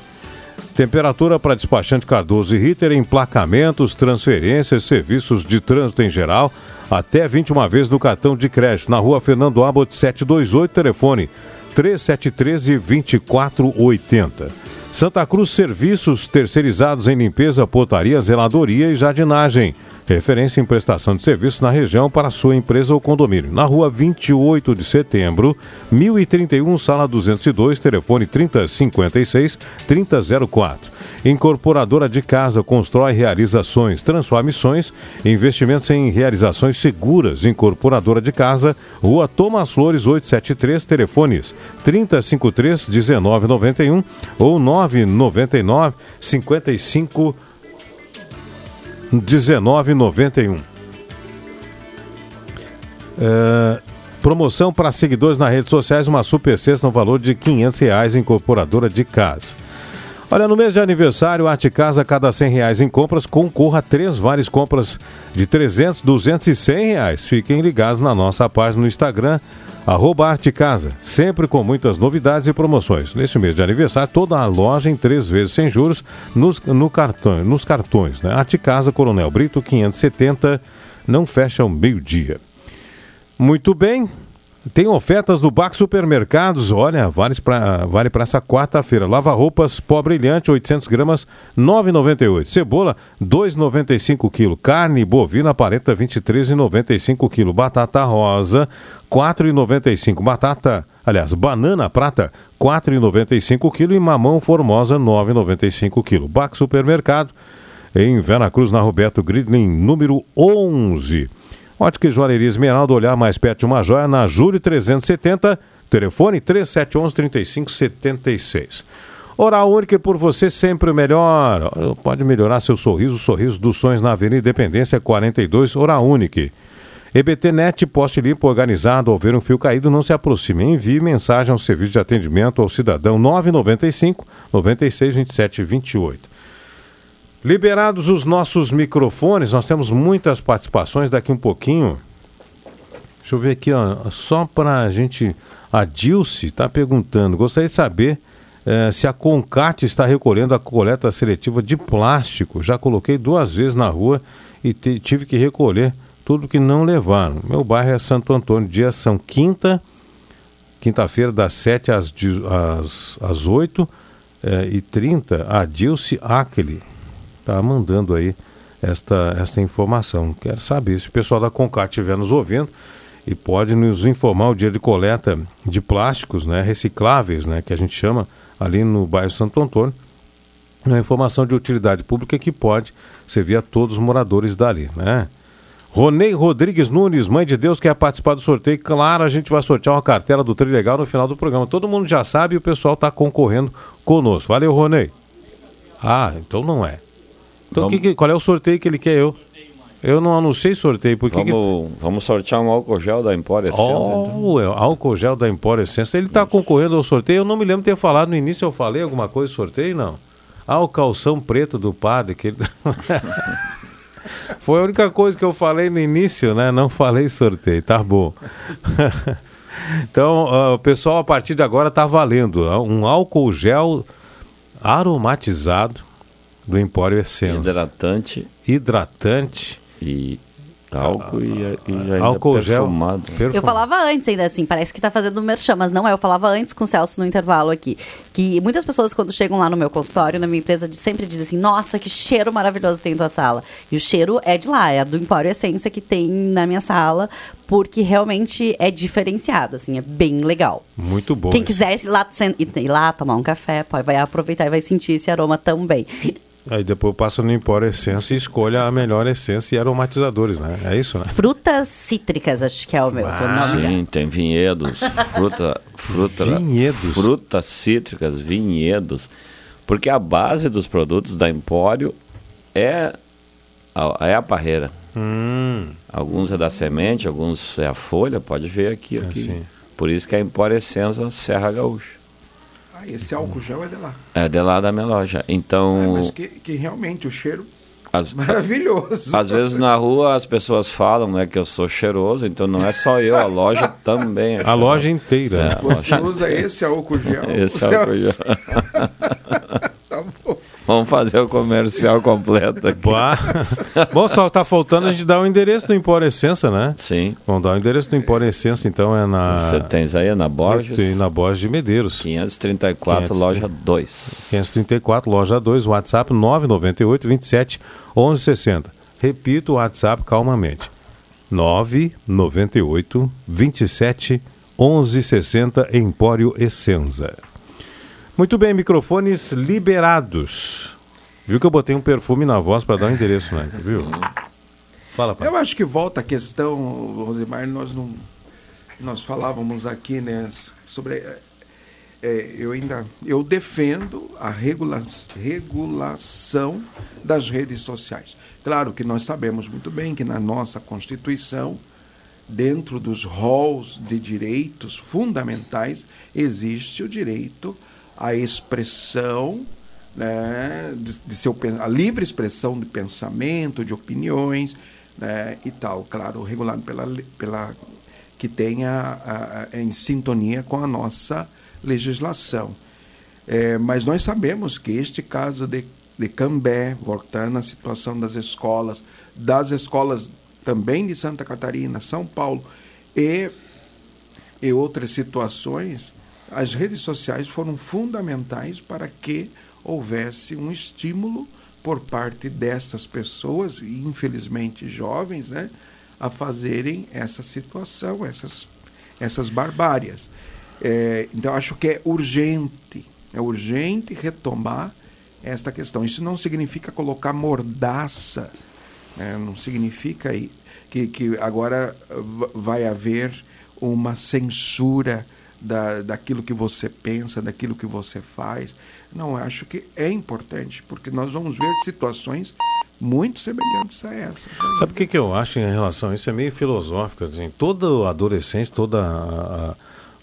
Temperatura para despachante Cardoso e Ritter, emplacamentos, transferências, serviços de trânsito em geral, até 21 vezes no cartão de crédito, na rua Fernando Abbott 728, telefone 3713 2480. Santa Cruz Serviços terceirizados em limpeza, portaria, zeladoria e jardinagem. Referência em prestação de serviços na região para sua empresa ou condomínio. Na rua 28 de setembro, 1031, sala 202, telefone 3056-3004. Incorporadora de casa constrói realizações, transformações, investimentos em realizações seguras. Incorporadora de casa, rua Thomas Flores 873, telefones 3053-1991 ou 999 55 1991. É, promoção para seguidores nas redes sociais, uma super cesta no valor de 500 reais, incorporadora de casa. Olha, no mês de aniversário, Arte Casa, cada 100 reais em compras, concorra a três várias compras de 300, 200 e 100 reais. Fiquem ligados na nossa página no Instagram, arroba Arte Casa, sempre com muitas novidades e promoções. Neste mês de aniversário, toda a loja em três vezes sem juros nos, no cartão, nos cartões. Né? Arte Casa, Coronel Brito, 570, não fecha ao meio-dia. Muito bem. Tem ofertas do Bax Supermercados. Olha, vale para vale essa quarta-feira. Lava roupas pó brilhante, 800 gramas, 9,98. Cebola, 2,95 kg. Carne bovina paleta, 23,95 kg. Batata rosa, 4,95. Batata, aliás, banana prata, 4,95 kg. E mamão formosa, 9,95 kg. Bax Supermercado, em Veracruz, na Roberto Gridlin, número 11. Ótica Joalheria Esmeralda, olhar mais perto de uma joia, na Júlio 370, telefone 3711-3576. Oral Única por você sempre o melhor. Pode melhorar seu sorriso, sorriso dos sonhos na Avenida Independência 42, Oral Única. EBTnet, poste limpo organizado, ao ver um fio caído, não se aproxime. Envie mensagem ao serviço de atendimento ao cidadão 995 96 27 28. Liberados os nossos microfones, nós temos muitas participações daqui um pouquinho. Deixa eu ver aqui, ó, só para a gente. A Dilce está perguntando: gostaria de saber eh, se a Concat está recolhendo a coleta seletiva de plástico. Já coloquei duas vezes na rua e tive que recolher tudo que não levaram. Meu bairro é Santo Antônio, dias são quinta, quinta-feira, das 7 às, às, às 8 eh, e 30, a Dilce Ackley está mandando aí esta, esta informação. Quero saber se o pessoal da Concat estiver nos ouvindo e pode nos informar o dia de coleta de plásticos né, recicláveis, né, que a gente chama ali no bairro Santo Antônio. Uma informação de utilidade pública que pode servir a todos os moradores dali, né? Ronei Rodrigues Nunes, mãe de Deus, quer participar do sorteio. Claro, a gente vai sortear uma cartela do Trilegal no final do programa. Todo mundo já sabe e o pessoal está concorrendo conosco. Valeu, Ronei. Ah, então não é. Então que- que- qual é o sorteio que ele quer eu? Eu não anunciei sorteio, porque Vamos, vamos sortear um álcool gel da Empória Essência, então. Oh, é, álcool gel da Empório Essência. Ele está concorrendo ao sorteio. Eu não me lembro de ter falado no início. Eu falei alguma coisa sorteio? Não. Ah, o calção preto do padre. Que ele... [laughs] Foi a única coisa que eu falei no início, né? Não falei sorteio. Tá bom. [laughs] então, o pessoal, a partir de agora tá valendo um álcool gel aromatizado do Empório Essência. Hidratante. Hidratante. E álcool e, e ainda Álcool gel perfumado. Eu falava antes ainda assim, parece que tá fazendo merchan, mas não é. Eu falava antes com o Celso no intervalo aqui. Que muitas pessoas, quando chegam lá no meu consultório, na minha empresa, de- sempre dizem assim: Nossa, que cheiro maravilhoso tem em tua sala. E o cheiro é de lá, é do Empório Essência que tem na minha sala, porque realmente é diferenciado, assim, é bem legal. Muito bom. Quem isso. quiser ir lá, ir lá tomar um café, pode, vai aproveitar e vai sentir esse aroma também. Aí depois passa no Empório Essência e escolha a melhor essência e aromatizadores, né? É isso, né? Frutas cítricas, acho que é o meu, se eu não me engano. Sim, tem vinhedos, fruta, fruta, Vinhedos. frutas cítricas, vinhedos, porque a base dos produtos da Empório é a, é a parreira. Hum. Alguns é da semente, alguns é a folha, pode ver aqui. aqui. sim. Por isso que a Empório Essência Serra Gaúcha. Ah, esse álcool gel é de lá. É de lá da minha loja. Então, Mas que, que realmente o cheiro As- [laughs] maravilhoso. Às vezes na rua as pessoas falam né, que eu sou cheiroso, então não é só eu, a loja [laughs] também. é A loja inteira. É, né? a Você loja- usa esse álcool gel. Esse álcool gel. [laughs] Vamos fazer o comercial completo aqui. [laughs] Bom, só tá faltando a gente dar o endereço do Empório Essência, né? Sim. Vamos dar o endereço do Empório Essência, então é na. Você tens aí é na Borges? Tem na Borges de Medeiros. 534, 530. loja 2. 534, loja 2, WhatsApp 998 27 1160. Repito o WhatsApp calmamente. 998 27 1160 Empório Essenza. Muito bem, microfones liberados. Viu que eu botei um perfume na voz para dar o endereço, né? Viu? Fala, pai. Eu acho que volta a questão, Rosemar, nós não nós falávamos aqui, né, sobre é, eu ainda eu defendo a regula, regulação das redes sociais. Claro que nós sabemos muito bem que na nossa Constituição, dentro dos rols de direitos fundamentais, existe o direito à expressão né, de, de seu, a livre expressão de pensamento, de opiniões né, e tal. Claro, regulado pela, pela que tenha a- a- em sintonia com a nossa legislação. É, mas nós sabemos que este caso de, de Cambé, voltando à situação das escolas, das escolas também de Santa Catarina, São Paulo e, e outras situações, as redes sociais foram fundamentais para que houvesse um estímulo por parte dessas pessoas, infelizmente jovens, né, a fazerem essa situação, essas, essas barbárias. É, então, acho que é urgente, é urgente retomar esta questão. Isso não significa colocar mordaça, né? não significa que, que agora va- vai haver uma censura da, daquilo que você pensa, daquilo que você faz. Não, acho que é importante, porque nós vamos ver situações muito semelhantes a essas. aí. Sabe o que, que eu acho em relação a isso? É meio filosófico. Assim, todo adolescente, toda a,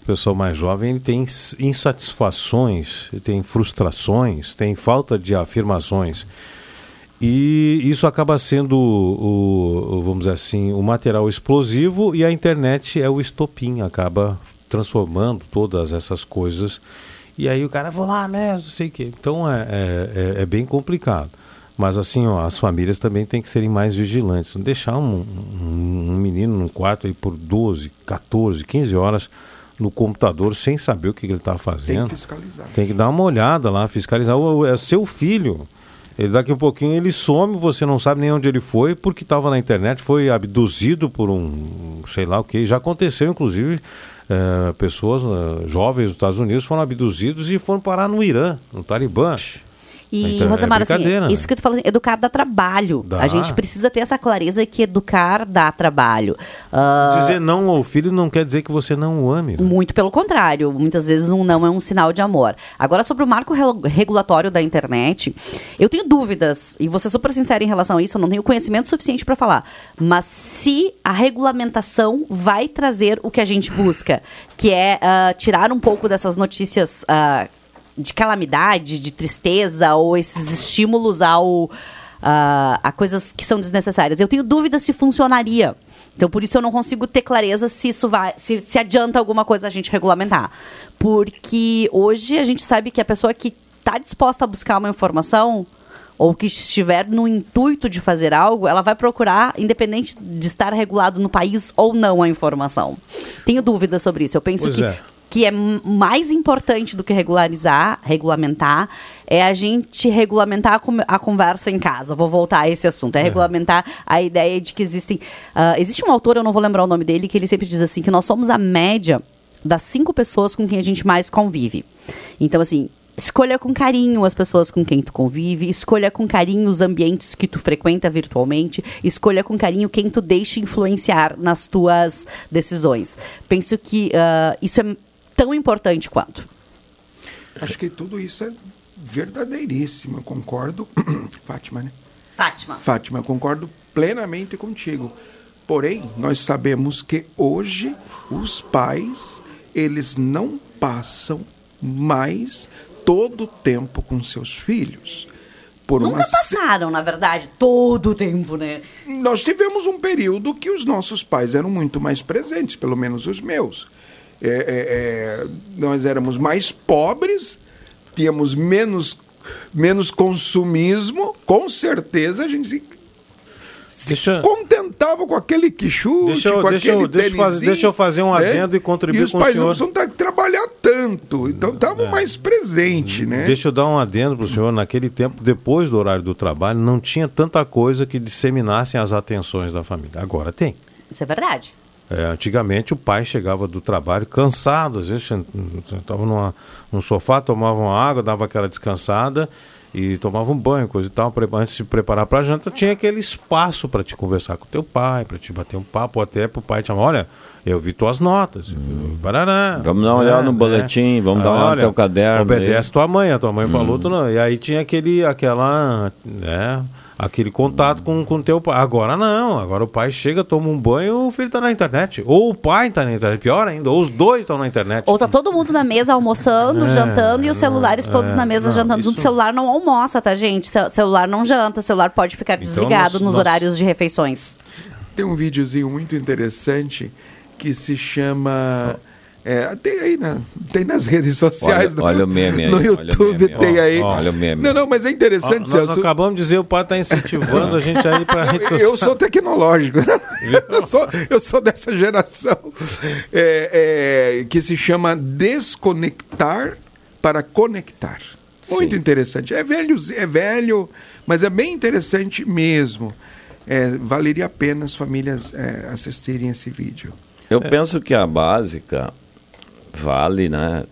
pessoa mais jovem, ele tem ins- insatisfações, tem frustrações, tem falta de afirmações. E isso acaba sendo, o- vamos dizer assim, o material explosivo e a internet é o estopim, acaba transformando todas essas coisas. E aí o cara vai lá, não sei o quê. Então é, é, é- é bem complicado. Mas assim, ó, as famílias também têm que serem mais vigilantes. Não deixar um, um- um menino num quarto aí por 12, 14, 15 horas no computador sem saber o que, que ele está fazendo. Tem que fiscalizar. Tem que dar uma olhada lá, fiscalizar. O- É seu filho. Ele daqui a pouquinho ele some, você não sabe nem onde ele foi, porque estava na internet, foi abduzido por um, sei lá o que. Já aconteceu, inclusive, eh, pessoas eh, jovens dos Estados Unidos foram abduzidos e foram parar no Irã, no Talibã. E, Então, é Rosemar, assim, brincadeira, né? isso que tu fala, assim, educar dá trabalho. Dá. A gente precisa ter essa clareza que educar dá trabalho. Ah, Dizer não ao filho não quer dizer que você não o ame. né? Muito pelo contrário, muitas vezes um não é um sinal de amor. Agora, sobre o marco regulatório da internet, eu tenho dúvidas, e vou ser super sincera em relação a isso, eu não tenho conhecimento suficiente para falar. Mas se a regulamentação vai trazer o que a gente busca, que é ah, tirar um pouco dessas notícias ah, de calamidade, de tristeza, ou esses estímulos ao. ah, a coisas que são desnecessárias. Eu tenho dúvidas se funcionaria. Então, por isso eu não consigo ter clareza se isso vai, se, se adianta alguma coisa a gente regulamentar. Porque hoje a gente sabe que a pessoa que está disposta a buscar uma informação ou que estiver no intuito de fazer algo, ela vai procurar, independente de estar regulado no país ou não a informação. Tenho dúvidas sobre isso. Eu penso Pois que é. Que é mais importante do que regularizar, regulamentar, é a gente regulamentar a, a conversa em casa. Vou voltar a esse assunto. É, regulamentar a ideia de que existem. ah, existe um autor, eu não vou lembrar o nome dele, que ele sempre diz assim: que nós somos a média das cinco pessoas com quem a gente mais convive. Então, assim. Escolha com carinho as pessoas com quem tu convive, escolha com carinho os ambientes que tu frequenta virtualmente, escolha com carinho quem tu deixa influenciar nas tuas decisões. Penso que ah, isso é tão importante quanto. Acho que tudo isso é verdadeiríssimo. Eu concordo. [coughs] Fátima, né? Fátima. Fátima, eu concordo plenamente contigo. Porém, nós sabemos que hoje os pais, eles não passam mais todo o tempo com seus filhos. Por Nunca uma passaram, na verdade, todo o tempo, né? nós tivemos um período que os nossos pais eram muito mais presentes, pelo menos os meus. É, é, é, nós éramos mais pobres, tínhamos menos, menos consumismo, com certeza a gente se, se Deixa- contentava com aquele quichute, Deixa eu- com deixa eu- aquele deixa eu fazer- deixa eu fazer um né? adendo e contribuir E os com o pais senhor. não precisam tá- trabalhar tanto, então estavam mais presentes, né? Deixa eu dar um adendo para o senhor. Naquele tempo, depois do horário do trabalho, não tinha tanta coisa que disseminassem as atenções da família. Agora tem. Isso é verdade. É, antigamente o pai chegava do trabalho cansado, às vezes sentava numa, num sofá, tomava uma água, dava aquela descansada e tomava um banho, coisa e tal, antes de se preparar para a janta, tinha aquele espaço para te conversar com teu pai, para te bater um papo, ou até para o pai te chamar, olha, eu vi tuas notas, barará, Vamos dar uma olhada no boletim, vamos dar uma olhada no teu caderno Obedece aí. tua mãe, a tua mãe falou, Hum. tu não. E aí tinha aquele, aquela, né, aquele contato com com teu pai. Agora não, agora o pai chega, toma um banho, o filho tá na internet. Ou o pai tá na internet, pior ainda, ou os dois estão na internet. Ou tá todo mundo na mesa almoçando, É, jantando e os celulares todos é, na mesa não, jantando. O celular não almoça, tá, gente? Ce- celular não janta, celular pode ficar desligado nós- nos nós- horários de refeições. Tem um videozinho muito interessante que se chama. É, tem aí na, tem nas redes sociais. Olha- no- olha o meme aí, No YouTube meme, tem ó, aí. ó, olha o meme. Não, não, mas é interessante, Ó, nós Celso. acabamos de dizer, o pai tá incentivando a gente a ir pra rede social. Eu sou tecnológico. eu, sou, eu sou dessa geração é, é, que se chama desconectar para conectar. Muito interessante. É velho, é velho, mas é bem interessante mesmo. É, valeria a pena as famílias é, assistirem esse vídeo. Eu penso que a básica vale, né,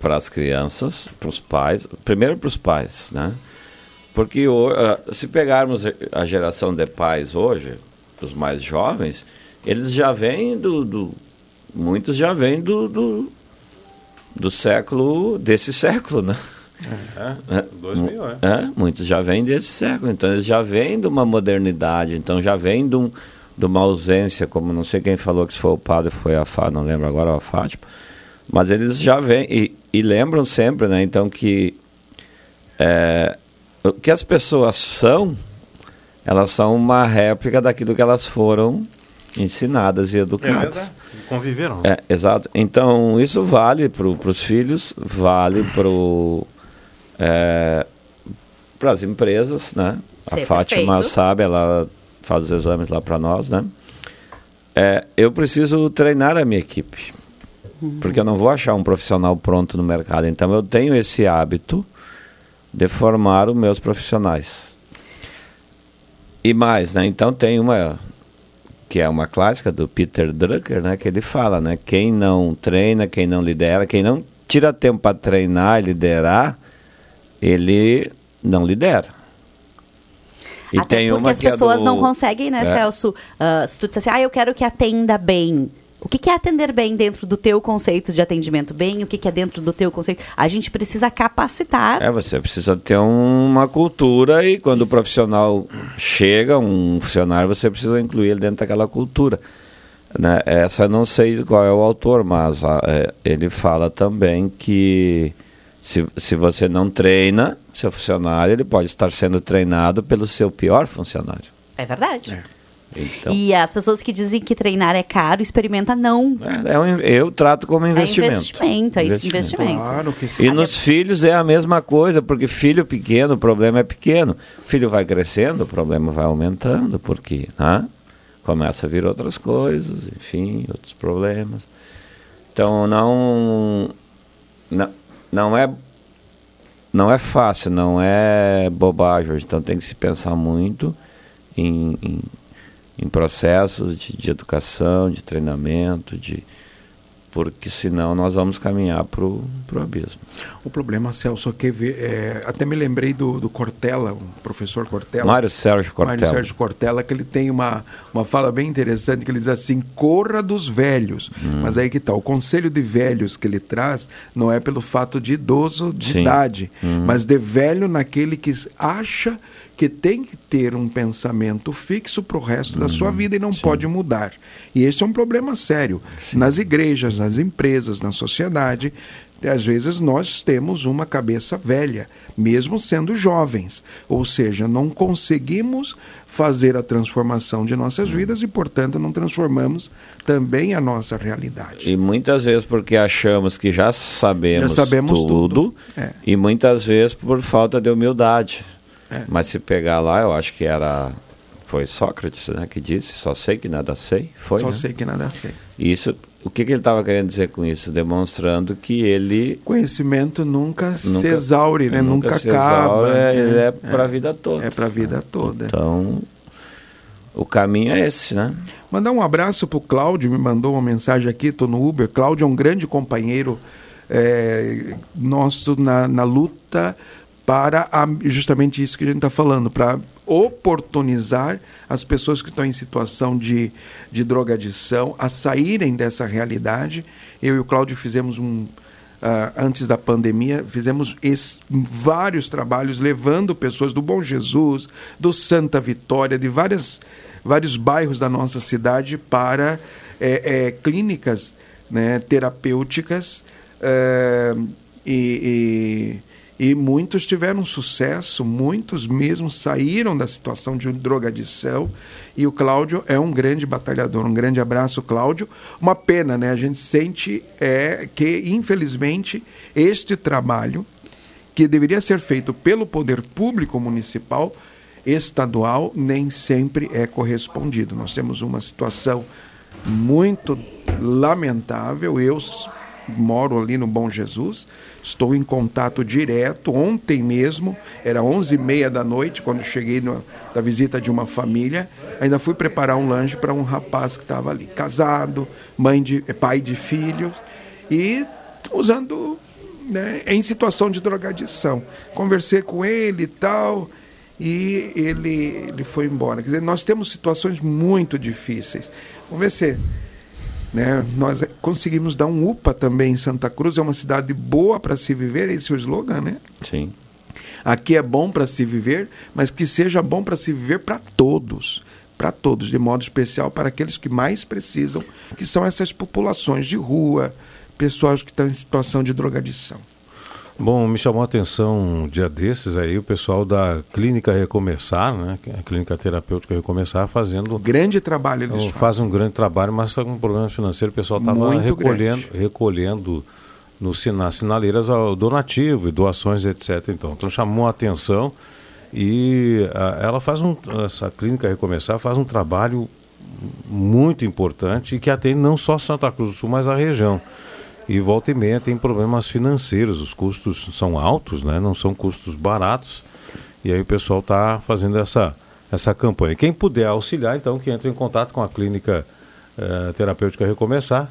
para as crianças, para os pais, primeiro para os pais, né? Porque se pegarmos a geração de pais hoje, os mais jovens, eles já vêm do, do- muitos já vêm do, do, do século, desse século, né? É, 2000, é. É, muitos já vêm desse século, então eles já vêm de uma modernidade, então já vêm de, um, de uma ausência, como não sei quem falou que se foi o padre, foi a Fátima, não lembro agora, a Fátima, mas eles já vêm e, e lembram sempre, né, então que é, o que as pessoas são, elas são uma réplica daquilo que elas foram ensinadas e educadas. verdade. Conviveram. É, exato. Então, isso vale para os filhos, vale para as empresas, né? A Ser Fátima perfeito. sabe, ela faz os exames lá para nós, né? É, eu preciso treinar a minha equipe, porque eu não vou achar um profissional pronto no mercado. Então, eu tenho esse hábito de formar os meus profissionais. E mais, né? Então, tem uma que é uma clássica do Peter Drucker, né, que ele fala, né, quem não treina, quem não lidera, quem não tira tempo para treinar e liderar, ele não lidera. E Até tem porque uma as é pessoas do- não conseguem, né, É. Celso? Ah, se tu disser assim, ah, eu quero que atenda bem. O que que é atender bem dentro do teu conceito de atendimento bem? O que que é dentro do teu conceito? A gente precisa capacitar. É, você precisa ter um- uma cultura e quando o profissional chega, um funcionário, você precisa incluir ele dentro daquela cultura. Né? Essa não sei qual é o autor, mas ah, é, ele fala também que se, se você não treina seu funcionário, ele pode estar sendo treinado pelo seu pior funcionário. É verdade. Então, E as pessoas que dizem que treinar é caro, experimenta não. é um- eu trato como investimento. investimento, é isso, investimento. Claro que E nos filhos é a mesma coisa, porque filho pequeno, o problema é pequeno. Filho vai crescendo, o problema vai aumentando, porque né? começa a vir outras coisas, enfim, outros problemas. Então não, não, não é não é fácil, não é bobagem. Então tem que se pensar muito em, em, em processos de, de educação, de treinamento, de porque senão nós vamos caminhar para o abismo. O problema, Celso, é que é, até me lembrei do, do Cortella, o professor Cortella. Mário Sérgio Cortella. Mário Sérgio Cortella, que ele tem uma, uma fala bem interessante, que ele diz assim, corra dos velhos. Hum. Mas aí que tá, o conselho de velhos que ele traz não é pelo fato de idoso de Sim. idade, Uhum. mas de velho naquele que acha que tem que ter um pensamento fixo para o resto da sua vida e não pode mudar. E esse é um problema sério. Nas igrejas, nas empresas, na sociedade, às vezes nós temos uma cabeça velha, mesmo sendo jovens. Ou seja, não conseguimos fazer a transformação de nossas Uhum. vidas e, portanto, não transformamos também a nossa realidade. E muitas vezes porque achamos que já sabemos, Já sabemos tudo, tudo. É. e muitas vezes por falta de humildade. Mas se pegar lá, eu acho que era foi Sócrates, né, que disse, só sei que nada sei, foi, Só né? sei que nada sei. Isso, o que, que ele estava querendo dizer com isso? Demonstrando que ele Conhecimento nunca, se Nunca- exaure, né? nunca Nunca, se acaba. exaure, é- né? ele é pra vida toda. É para a vida toda. Então, o caminho é esse, né? Mandar um abraço pro Cláudio, me mandou uma mensagem aqui, estou no Uber. Cláudio é um grande companheiro é, nosso na, na luta para a- justamente isso que a gente está falando, para oportunizar as pessoas que estão em situação de, de drogadição a saírem dessa realidade. Eu e o Cláudio fizemos um, ah, antes da pandemia, fizemos es- vários trabalhos levando pessoas do Bom Jesus, do Santa Vitória, de várias, vários bairros da nossa cidade para eh, eh, clínicas né, terapêuticas eh, e, e, e muitos tiveram sucesso, muitos mesmo saíram da situação de drogadição e o Cláudio é um grande batalhador. Um grande abraço, Cláudio. Uma pena, né? A gente sente é, que, infelizmente, este trabalho que deveria ser feito pelo poder público municipal, estadual, nem sempre é correspondido. Nós temos uma situação muito lamentável. Eu moro ali no Bom Jesus, estou em contato direto. Ontem mesmo, era 11h30 da noite, quando cheguei no, da visita de uma família, ainda fui preparar um lanche para um rapaz que estava ali, casado, mãe de, pai de filhos, e usando né, em situação de drogadição. Conversei com ele e tal, e ele, ele foi embora. Quer dizer, nós temos situações muito difíceis. Vamos ver se né, nós conseguimos dar um UPA também em Santa Cruz. É uma cidade boa para se viver, esse é o slogan, né? Sim. Aqui é bom para se viver, mas que seja bom para se viver para todos. Para todos, de modo especial para aqueles que mais precisam, que são essas populações de rua, pessoas que estão em situação de drogadição. Bom, me chamou a atenção um dia desses aí o pessoal da Clínica Recomeçar, né? é A Clínica Terapêutica Recomeçar fazendo. Grande trabalho eles Então, faz um grande trabalho, mas está com um problema financeiro. O pessoal estava recolhendo, recolhendo no, nas sinaleiras ao donativo e doações, etc. Então, então chamou a atenção e ah, ela faz um. Essa Clínica Recomeçar faz um trabalho muito importante e que atende não só Santa Cruz do Sul, mas a região. E volta e meia tem problemas financeiros, os custos são altos, né? não são custos baratos. E aí o pessoal está fazendo essa, essa campanha. Quem puder auxiliar, então, que entre em contato com a clínica eh, terapêutica Recomeçar.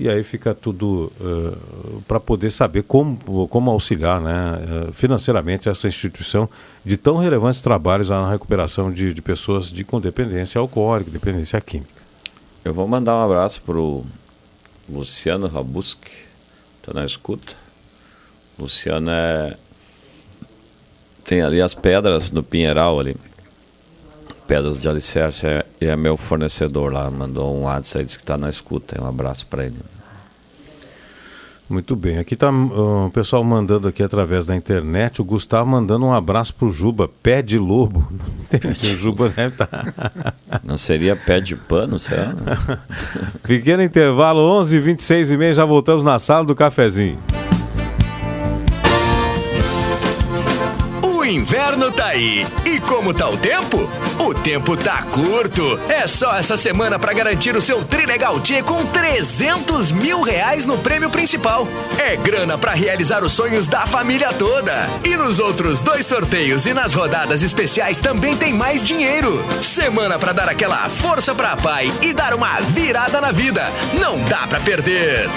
E aí fica tudo para poder saber como, como auxiliar né, eh, financeiramente essa instituição de tão relevantes trabalhos na recuperação de, de pessoas de, com dependência alcoólica, dependência química. Eu vou mandar um abraço pro Luciano Rabuski, tá na escuta. Luciano é tem ali as pedras no Pinheiral ali. Pedras de alicerce é, e é meu fornecedor lá, mandou um WhatsApp, disse que tá na escuta. Um abraço para ele. Muito bem, aqui está o pessoal mandando aqui através da internet, o Gustavo mandando um abraço pro Juba, pé de lobo. [laughs] o Juba deve tá. estar. [laughs] Não seria pé de pano, será? [laughs] Pequeno intervalo, 11 26 e meia, já voltamos na sala do cafezinho. Inverno tá aí. E como tá o tempo? O tempo tá curto. É só essa semana para garantir o seu Trilegal T com 300 mil reais no prêmio principal. É grana para realizar os sonhos da família toda. E nos outros dois sorteios e nas rodadas especiais também tem mais dinheiro. Semana para dar aquela força pra pai e dar uma virada na vida. Não dá pra perder.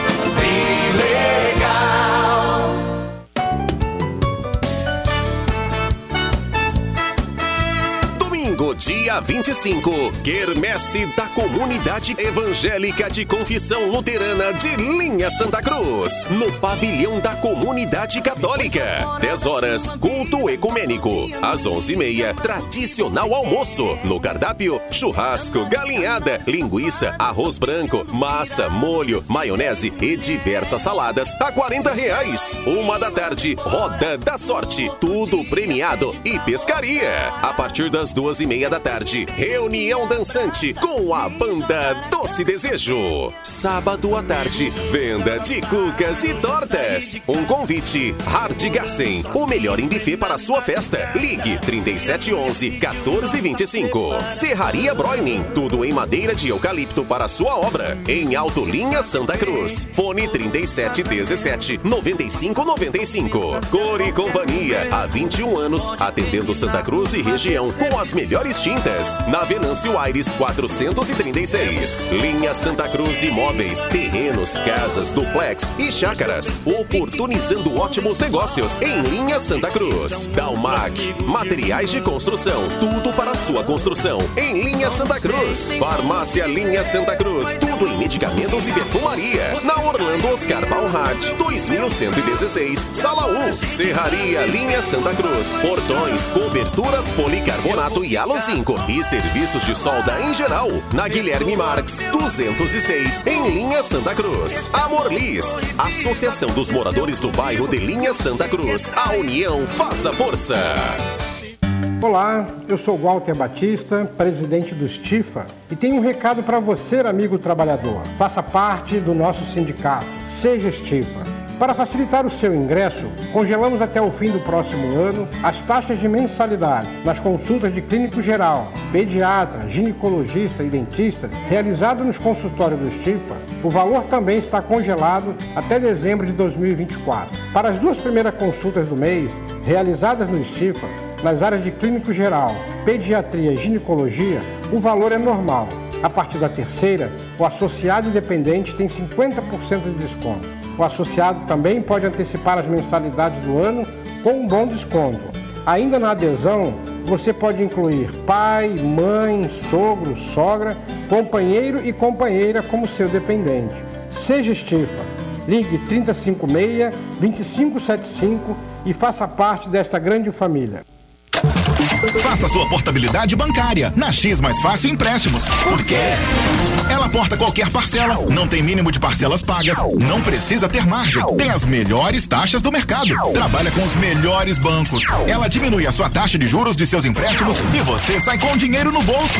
Domingo, dia 25, Quermesse da Comunidade Evangélica de Confissão Luterana de Linha Santa Cruz, no pavilhão da Comunidade Católica. 10 horas, culto ecumênico. Às 11h30, tradicional almoço. No cardápio, churrasco, galinhada, linguiça, arroz branco, massa, molho, maionese e diversas saladas a 40 reais. Uma da tarde, roda da sorte, tudo premiado e pescaria. A partir das duas e meia da tarde, reunião dançante com a banda Doce Desejo. Sábado à tarde, venda de cucas e tortas. Um convite, Hard Gassen, o melhor em buffet para a sua festa. Ligue 3711 1425. Serraria Broining, tudo em madeira de eucalipto para sua obra. Em Alto Linha Santa Cruz. Fone 3717 9595. Cor e Companhia, há 21 anos, atendendo Santa Cruz e região com as melhores Melhores tintas. Na Venâncio Aires 436. Linha Santa Cruz Imóveis. Terrenos, casas, duplex e chácaras. Oportunizando ótimos negócios em Linha Santa Cruz. Dalmac. Materiais de construção. Tudo para sua construção. Em Linha Santa Cruz. Farmácia Linha Santa Cruz. Tudo em medicamentos e perfumaria. Na Orlando Oscar Balhart. 2116. Sala 1. Serraria Linha Santa Cruz. Portões, coberturas policarbonato e alo 5 e serviços de solda em geral. Na Guilherme Marques, 206, em Linha Santa Cruz. Amorlis, Associação dos Moradores do Bairro de Linha Santa Cruz. A união faz a força. Olá, eu sou Walter Batista, presidente do Stifa, e tenho um recado para você, amigo trabalhador. Faça parte do nosso sindicato. Seja Stifa. Para facilitar o seu ingresso, congelamos até o fim do próximo ano as taxas de mensalidade nas consultas de clínico geral, pediatra, ginecologista e dentista realizadas nos consultórios do Stifa. O valor também está congelado até dezembro de 2024. Para as duas primeiras consultas do mês, realizadas no Stifa, nas áreas de clínico geral, pediatria e ginecologia, o valor é normal. A partir da terceira, o associado independente tem 50% de desconto. O associado também pode antecipar as mensalidades do ano com um bom desconto. Ainda na adesão, você pode incluir pai, mãe, sogro, sogra, companheiro e companheira como seu dependente. Seja Estifa. Ligue 356 2575 e faça parte desta grande família. Faça sua portabilidade bancária na X Mais Fácil Empréstimos. Por quê? Ela porta qualquer parcela, não tem mínimo de parcelas pagas, não precisa ter margem, tem as melhores taxas do mercado, trabalha com os melhores bancos. Ela diminui a sua taxa de juros de seus empréstimos e você sai com dinheiro no bolso.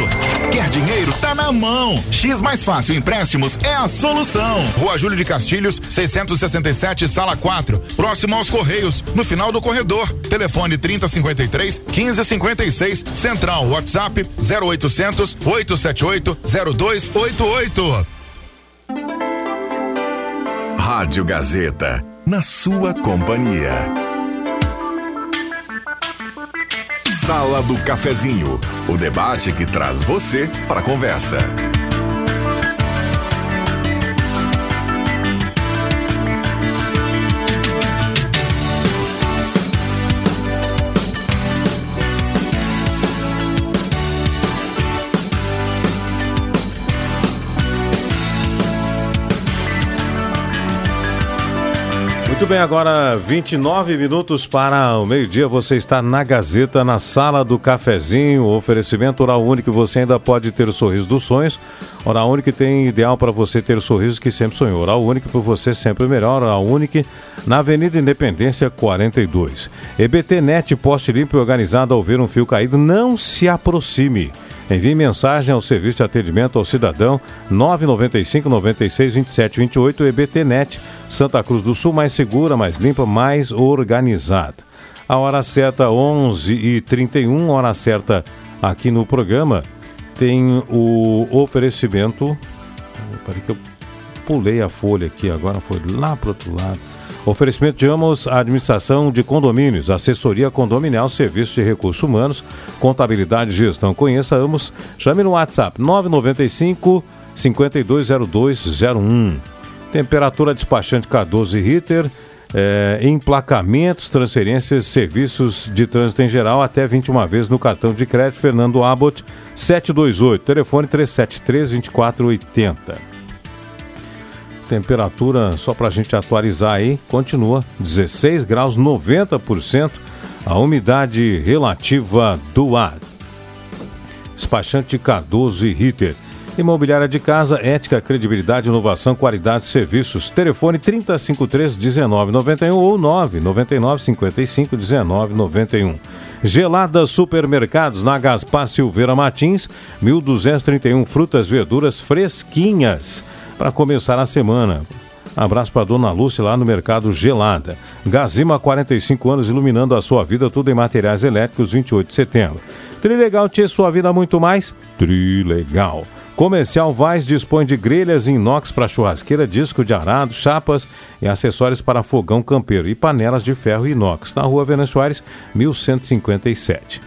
Quer dinheiro? Tá na mão. X Mais Fácil Empréstimos é a solução. Rua Júlio de Castilhos, 667, sala 4, próximo aos Correios, no final do corredor. Telefone 3053 1556, Central WhatsApp 0800 878 0288. Rádio Gazeta, na sua companhia. Sala do Cafezinho, o debate que traz você para a conversa. Bem, agora 29 minutos para o meio-dia. Você está na Gazeta, na sala do cafezinho. Oferecimento Oral Único. Você ainda pode ter o sorriso dos sonhos. Oral Único tem ideal para você ter o sorriso que sempre sonhou. Oral Único por você sempre melhor. Oral Único na Avenida Independência 42. EBT Net, poste limpo e organizado ao ver um fio caído. Não se aproxime. Envie mensagem ao serviço de atendimento ao cidadão 995 96 27 28 EBTnet, Santa Cruz do Sul, mais segura, mais limpa, mais organizada. A hora certa 11 e 31 hora certa aqui no programa tem o oferecimento. Peraí que eu pulei a folha aqui, agora foi lá para outro lado. Oferecimento de Amos, administração de condomínios, assessoria condominial, serviço de recursos humanos, contabilidade e gestão. Conheça Amos, chame no WhatsApp 995 520201. Temperatura despachante Cardoso e Ritter, é, emplacamentos, transferências, serviços de trânsito em geral até 21 vezes no cartão de crédito Fernando Abbott 728, telefone 373 2480 temperatura, só para a gente atualizar aí, continua 16 graus, 90% a umidade relativa do ar. Despachante Cardoso e Ritter. Imobiliária de casa, ética, credibilidade, inovação, qualidade, serviços. Telefone 3053 1991 ou 999 55 1991. Gelada Supermercados na Gaspar Silveira Martins, 1231 frutas, verduras fresquinhas para começar a semana. Abraço para Dona Lúcia lá no Mercado Gelada. Gazima, 45 anos, iluminando a sua vida, tudo em materiais elétricos, 28 de setembro. Trilegal tinha sua vida muito mais? Trilegal. Comercial Vaz dispõe de grelhas inox para churrasqueira, disco de arado, chapas e acessórios para fogão campeiro e panelas de ferro inox, na rua Soares, 1157.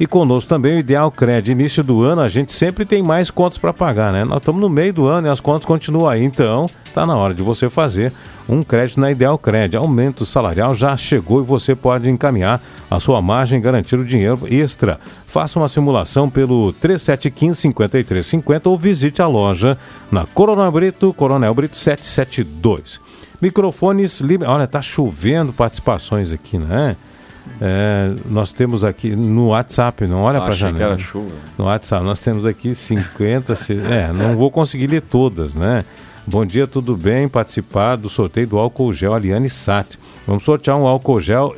E conosco também o Ideal Cred. Início do ano a gente sempre tem mais contas para pagar, né? Nós estamos no meio do ano e as contas continuam aí. Então, tá na hora de você fazer um crédito na Ideal Cred. Aumento salarial já chegou e você pode encaminhar a sua margem e garantir o dinheiro extra. Faça uma simulação pelo 3715-5350 ou visite a loja na Coronel Brito, Coronel Brito 772. Microfones. Olha, tá chovendo participações aqui, né? É, nós temos aqui no WhatsApp, não olha Ah, para a achei que janela. era chuva. No WhatsApp, nós temos aqui 50. se- é, não vou conseguir ler todas, né? Bom dia, tudo bem? Participar do sorteio do álcool gel Aliane Sat. Vamos sortear um álcool gel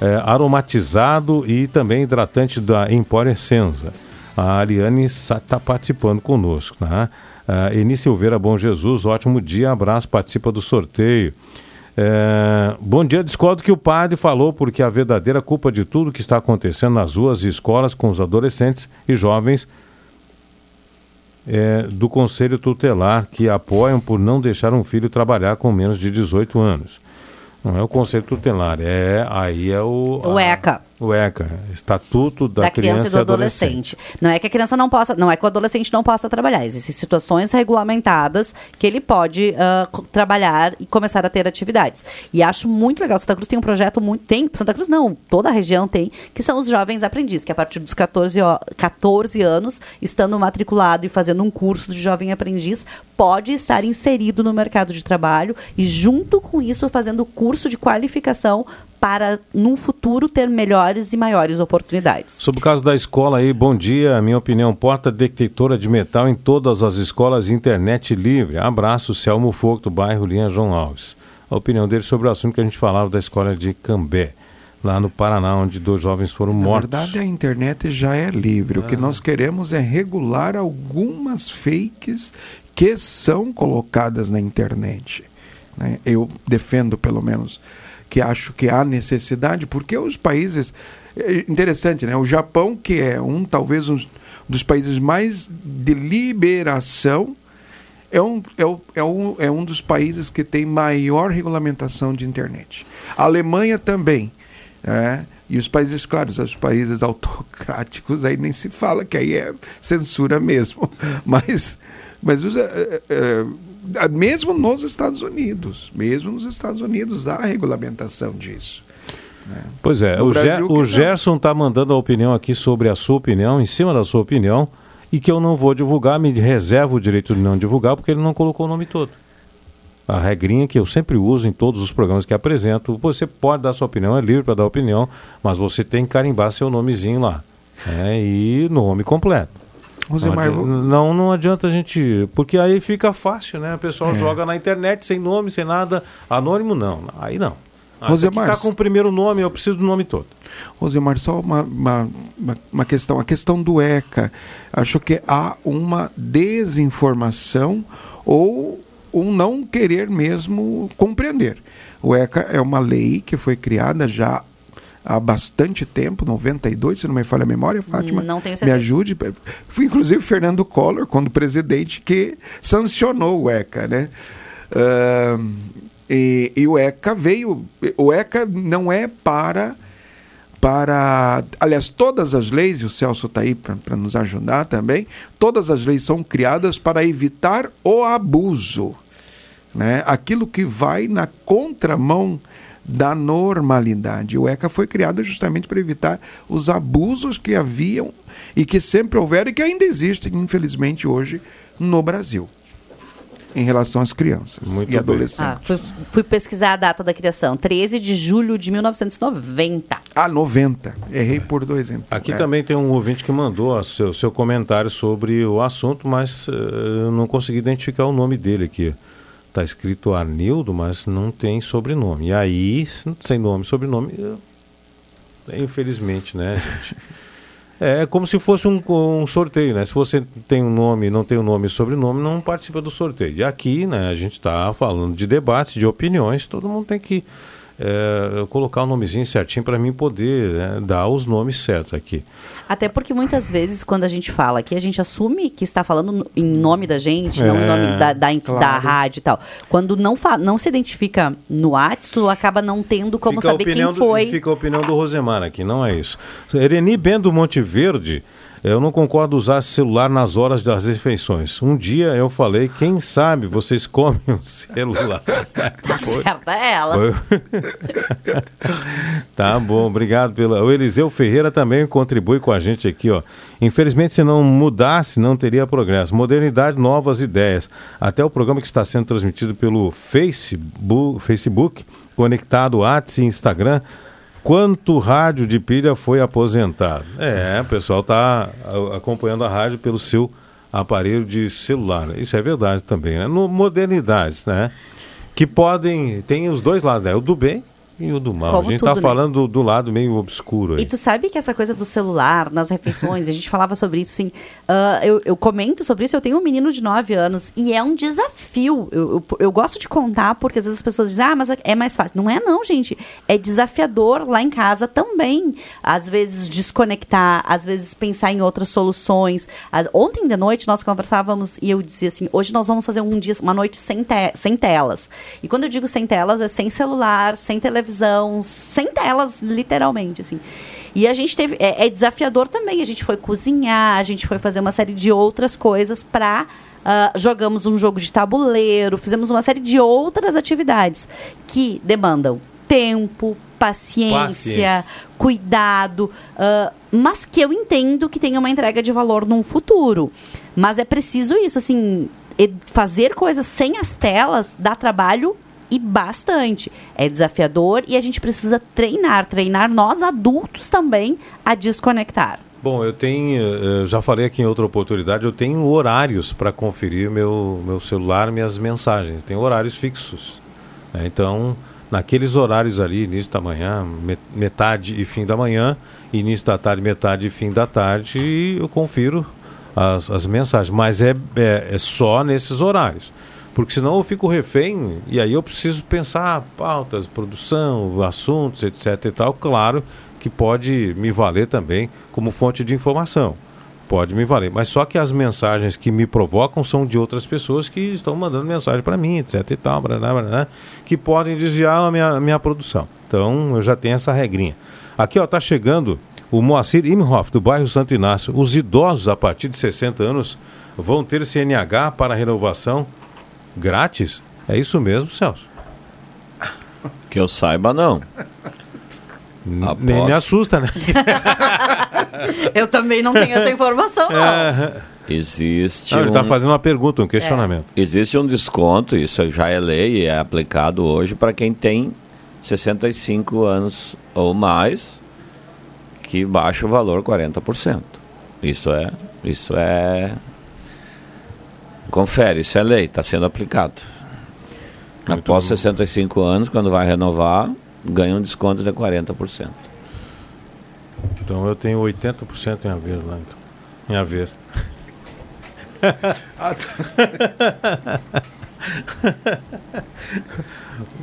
é, aromatizado e também hidratante da Empório Essenza. A Ariane está participando conosco. Tá? Ah, Eni Silveira, bom Jesus, ótimo dia, abraço, participa do sorteio. É, bom dia, discordo que o padre falou, porque a verdadeira culpa de tudo que está acontecendo nas ruas e escolas com os adolescentes e jovens é do Conselho Tutelar, que apoiam por não deixar um filho trabalhar com menos de 18 anos. Não é o Conselho Tutelar, é aí é o... O ECA. O ECA, Estatuto da, da criança, e do adolescente. Não é que a criança não possa, não é que o adolescente não possa trabalhar. Existem situações regulamentadas que ele pode co- trabalhar e começar a ter atividades. E acho muito legal. Santa Cruz tem um projeto muito. Tem, Santa Cruz não, toda a região tem, que são os jovens aprendizes, que a partir dos 14, ó- 14 anos, estando matriculado e fazendo um curso de jovem aprendiz, pode estar inserido no mercado de trabalho e, junto com isso, fazendo curso de qualificação para, num futuro, ter melhores e maiores oportunidades. Sobre o caso da escola aí, bom dia. Minha opinião, porta detectora de metal em todas as escolas, internet livre. Abraço, Selmo Fogo, do bairro Linha João Alves. A opinião dele sobre o assunto que a gente falava da escola de Cambé, lá no Paraná, onde dois jovens foram Na mortos. verdade, a internet já é livre. O que Ah. nós queremos é regular algumas fakes que são colocadas na internet. né? Eu defendo, pelo menos, que acho que há necessidade, porque os países. é interessante, né? O Japão, que é um, talvez, um dos países mais de liberação, é um, é, o- é, um, é um dos países que tem maior regulamentação de internet. A Alemanha também. né? E os países, claro, os países autocráticos, aí nem se fala, que aí é censura mesmo. [laughs] Mas, mas os, eh, eh, mesmo nos Estados Unidos, mesmo nos Estados Unidos há regulamentação disso. né? Pois é, No o, Ger- Brasil que o. Gerson está mandando a opinião aqui sobre a sua opinião, em cima da sua opinião, e que eu não vou divulgar, me reservo o direito de não divulgar, porque ele não colocou o nome todo. A regrinha que eu sempre uso em todos os programas que apresento, você pode dar sua opinião, é livre para dar opinião, mas você tem que carimbar seu nomezinho lá. né, e nome completo. Rosemar, não, adianta, não, não adianta a gente. Porque aí fica fácil, né? O pessoal É. joga na internet sem nome, sem nada. Anônimo, não. Aí não. Ah, Rosemar, Está com o primeiro nome, eu preciso do nome todo. Rosemar, só uma, uma, uma- uma questão. A questão do ECA. Acho que há uma desinformação ou um não querer mesmo compreender. O ECA é uma lei que foi criada já há bastante tempo, 92, se não me falha a memória, Fátima. Não tenho Me certeza. ajude. Foi inclusive Fernando Collor, quando presidente, que sancionou o ECA, né? Ahn, e, e o ECA veio. O ECA não é para. para aliás, todas as leis, e o Celso está aí para nos ajudar também, todas as leis são criadas para evitar o abuso. Né? Aquilo que vai na contramão da normalidade. O ECA foi criado justamente para evitar os abusos que haviam e que sempre houveram e que ainda existem, infelizmente, hoje no Brasil, em relação às crianças Muito e bem. adolescentes. Ah, fui, fui pesquisar a data da criação, 13 de julho de 1990. Ah, 90. Errei por dois então. Aqui É. também tem um ouvinte que mandou o seu, seu comentário sobre o assunto, mas eu não consegui identificar o nome dele aqui. Está escrito Arnildo, mas não tem sobrenome. E aí, sem nome sobrenome, infelizmente, né, gente? É como se fosse um, um sorteio, né? Se você tem um nome, não tem um nome e sobrenome, não participa do sorteio. E aqui, né, a gente está falando de debates, de opiniões, todo mundo tem que é, colocar o nomezinho certinho para mim poder né, dar os nomes certos aqui. Até porque muitas vezes, quando a gente fala aqui, a gente assume que está falando em nome da gente, não em É, nome da, da, da claro. rádio e tal. Quando não, não se identifica no WhatsApp, tu acaba não tendo como Fica saber quem do- foi. fica a opinião do Rosemar aqui, não é isso. Ereni Bendo Monte Verde, eu não concordo usar celular nas horas das refeições. Um dia eu falei, quem sabe vocês [laughs] comem o celular. Tá certa ela. Foi- [laughs] tá bom, obrigado pela. O Eliseu Ferreira também contribui com a gente aqui, ó. Infelizmente, se não mudasse, não teria progresso. Modernidade, novas ideias. Até o programa que está sendo transmitido pelo Facebook, Facebook conectado WhatsApp e Instagram. Quanto rádio de pilha foi aposentado? É, o pessoal está acompanhando a rádio pelo seu aparelho de celular. Isso é verdade também, né? No, modernidades, né? Que podem. Tem os dois lados, né? O do bem e o do mal. Como a gente tudo, está né? falando do, do lado meio obscuro aí. E tu sabe que essa coisa do celular nas refeições, a gente falava sobre isso, assim, ah, eu, eu comento sobre isso, eu tenho um menino de 9 anos e é um desafio. Eu, eu, eu gosto de contar porque às vezes as pessoas dizem, ah, mas é mais fácil. Não é não, gente. É desafiador lá em casa também. Às vezes desconectar, às vezes pensar em outras soluções. As- ontem de noite nós conversávamos e eu dizia assim, hoje nós vamos fazer um dia, uma noite sem, te- sem telas. E quando eu digo sem telas, é sem celular, sem televisão, sem telas, literalmente, assim. E a gente teve. É, é desafiador também. A gente foi cozinhar, a gente foi fazer uma série de outras coisas para. jogamos um jogo de tabuleiro, fizemos uma série de outras atividades que demandam tempo, paciência, Paciência. cuidado, ah, mas que eu entendo que tem uma entrega de valor num futuro. Mas é preciso isso, assim, fazer coisas sem as telas dá trabalho e bastante. É desafiador e a gente precisa treinar, treinar nós adultos também a desconectar. Bom, eu tenho, eh, eu já falei aqui em outra oportunidade, eu tenho horários para conferir meu, meu celular, minhas mensagens. Tem horários fixos. né? Então, naqueles horários ali, início da manhã, me- metade e fim da manhã, início da tarde, metade e fim da tarde, eu confiro as, as mensagens. Mas é, é, é só nesses horários. Porque senão eu fico refém e aí eu preciso pensar pautas, produção, assuntos, etc e tal. Claro que pode me valer também como fonte de informação. Pode me valer. Mas só que as mensagens que me provocam são de outras pessoas que estão mandando mensagem para mim, etc e tal, barará, barará, que podem desviar a minha, minha produção. Então eu já tenho essa regrinha. Aqui ó, tá chegando o Moacir Imhoff, do bairro Santo Inácio. Os idosos a partir de 60 anos vão ter CNH para renovação grátis? É isso mesmo, Celso? Que eu saiba, não. Nem me assusta, né? [laughs] Eu também não tenho essa informação, não. É. Existe. Não, ele está um- fazendo uma pergunta, um questionamento. Existe um desconto, isso já é lei e é aplicado hoje para quem tem 65 anos ou mais, que baixa o valor 40%. Isso é, isso é Confere, isso é lei, está sendo aplicado. Após 65 anos, quando vai renovar, ganha um desconto de 40%. Então eu tenho 80% em haver lá, então. Em haver. [laughs] [laughs]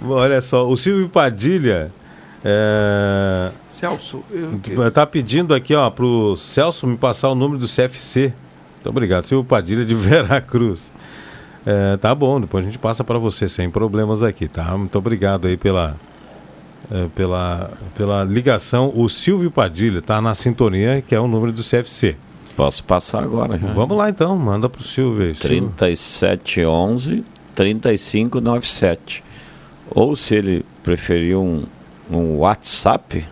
Olha só, o Silvio Padilha. É... Celso, Tá pedindo aqui, ó, pro Celso me passar o número do CFC. Muito obrigado, Silvio Padilha de [laughs] Veracruz. É, tá bom, depois a gente passa para você sem problemas aqui, tá? Muito obrigado aí pela, é, pela, pela ligação. O Silvio Padilha tá na sintonia, que é o número do CFC. Posso passar agora já. Vamos lá então, manda pro Silvio aí. Silvio. 3711 3597. Ou se ele preferir um, um WhatsApp,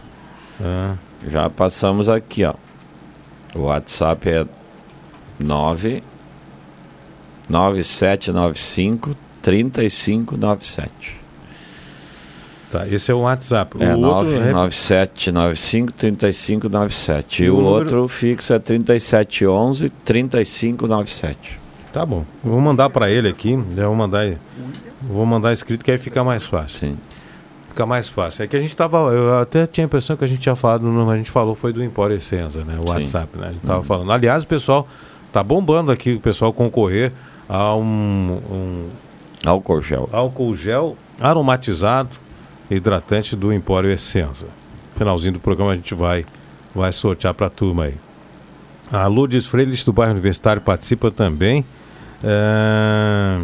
Ah. já passamos aqui, ó. O WhatsApp é 9 9795 3597. Tá, esse é o WhatsApp. O É outro é- 99795 3597. E, o o número- outro fixo é 3711 3597. Tá bom. Vou mandar para ele aqui. Eu vou mandar, vou mandar escrito que aí fica mais fácil. Sim. Fica mais fácil. É que a gente tava. Eu até tinha a impressão que a gente tinha falado, a gente falou foi do Empório Essenza, né? O Sim. WhatsApp, né? A gente tava Uhum. falando. Aliás, o pessoal tá bombando aqui, o pessoal concorrer a um, um álcool gel. Álcool gel aromatizado hidratante do Empório Essenza. Finalzinho do programa a gente vai, vai sortear para a turma aí. A Lourdes Freitas do bairro Universitário participa também. É...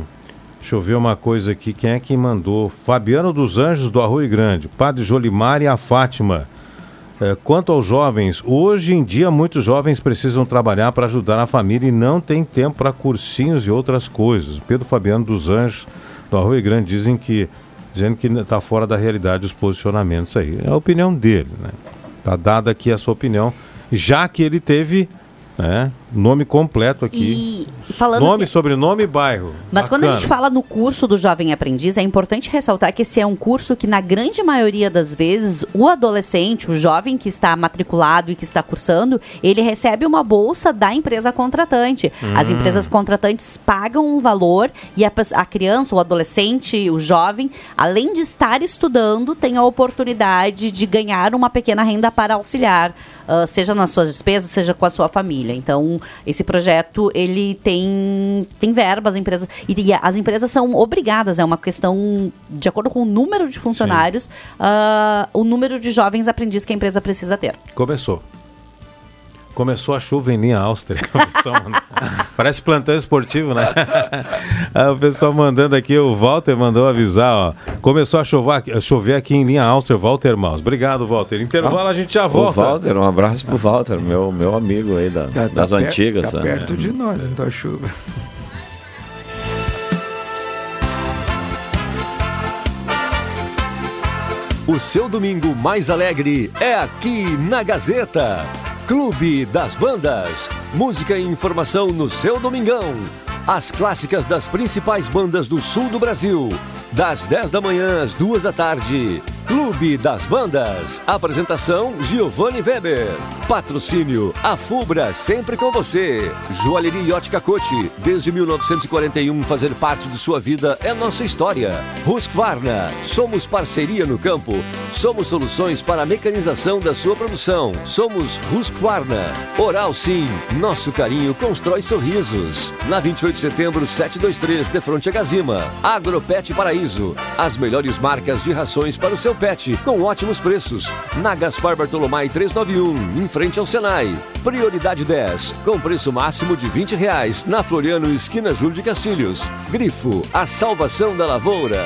Deixa eu ver uma coisa aqui. Quem é que mandou? Fabiano dos Anjos do Arroio Grande. Padre Jolimar e a Fátima. É, quanto aos jovens, hoje em dia muitos jovens precisam trabalhar para ajudar a família e não tem tempo para cursinhos e outras coisas. Pedro Fabiano dos Anjos do Arroio Grande dizem que dizendo que está fora da realidade os posicionamentos aí. É a opinião dele, né? Tá dada aqui a sua opinião, já que ele teve né, nome completo aqui. E falando nome, assim- sobrenome e bairro. Mas quando a Bacana. gente fala no curso do Jovem Aprendiz, é importante ressaltar que esse é um curso que, na grande maioria das vezes, o adolescente, o jovem que está matriculado e que está cursando, ele recebe uma bolsa da empresa contratante. As Hum. empresas contratantes pagam um valor e a, a criança, o adolescente, o jovem, além de estar estudando, tem a oportunidade de ganhar uma pequena renda para auxiliar, ah, seja nas suas despesas, seja com a sua família. Então, esse projeto, ele tem, tem verba, as empresas... E, e as empresas são obrigadas, é uma questão, de acordo com o número de funcionários, ah, o número de jovens aprendizes que a empresa precisa ter. Começou. Começou a chuva em linha Áustria. [laughs] Parece plantão esportivo, né? [laughs] O pessoal mandando aqui, o Walter mandou avisar, ó. Começou a chover, a chover aqui em linha Áustria, Walter Maus. Obrigado, Walter. Intervalo, a gente já O volta. Walter, um abraço pro Walter, meu, meu amigo aí da- Tá- tá das per- antigas. Tá né? perto de nós, então a chuva. O seu domingo mais alegre é aqui na Gazeta. Clube das Bandas. Música e informação no seu domingão. As clássicas das principais bandas do sul do Brasil. Das 10 da manhã às 2 da tarde. Clube das Bandas. Apresentação Giovanni Weber. Patrocínio A Fubra, sempre com você. Joalheria e Ótica Cote. Desde 1941, fazer parte de sua vida é nossa história. Husqvarna. Somos parceria no campo. Somos soluções para a mecanização da sua produção. Somos Husqvarna. Oral Sim. Nosso carinho constrói sorrisos. Na 28 de setembro, 723, de frente a Gazima. Agropet Paraíso. As melhores marcas de rações para o seu pet, com ótimos preços. Na Gaspar Bartolomai 391, em frente ao Senai. Prioridade 10, com preço máximo de 20 reais. Na Floriano, esquina Júlio de Castilhos. Grifo, a salvação da lavoura.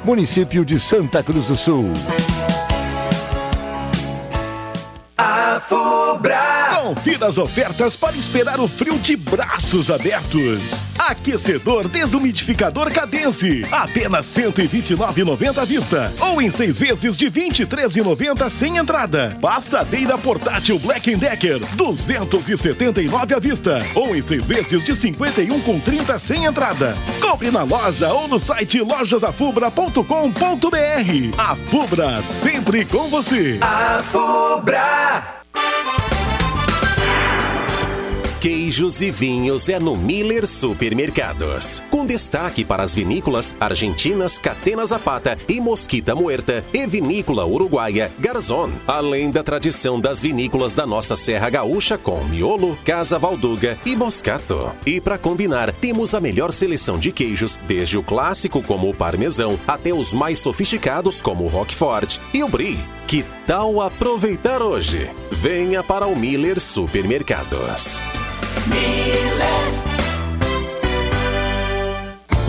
Município de Santa Cruz do Sul. A Fubra. Confira as ofertas para esperar o frio de braços abertos. Aquecedor desumidificador Cadence, apenas R$ 129,90 à vista. Ou em seis vezes de R$ 23,90 sem entrada. Passadeira portátil Black Decker, R$ 279 à vista. Ou em seis vezes de R$ 51,30 sem entrada. Compre na loja ou no site lojasafubra.com.br. A Fubra, sempre com você. A Fubra. Queijos e vinhos é no Miller Supermercados. Com destaque para as vinícolas argentinas Catena Zapata e Mosquita Muerta e vinícola uruguaia Garzon. Além da tradição das vinícolas da nossa Serra Gaúcha com Miolo, Casa Valduga e Moscato. E para combinar, temos a melhor seleção de queijos, desde o clássico como o parmesão até os mais sofisticados como o Roquefort e o Brie. Que tal aproveitar hoje? Venha para o Miller Supermercados. Miller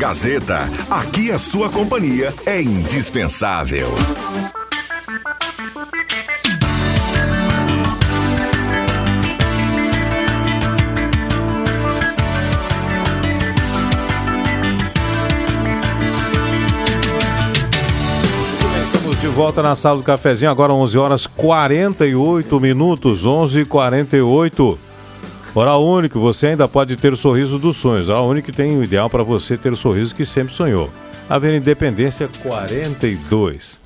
Gazeta, aqui a sua companhia é indispensável. De volta na sala do cafezinho, agora 11 horas 48 minutos, 11 h 48 Hora única, você ainda pode ter o sorriso dos sonhos. A única tem o ideal para você ter o sorriso que sempre sonhou. Avenida Independência 42.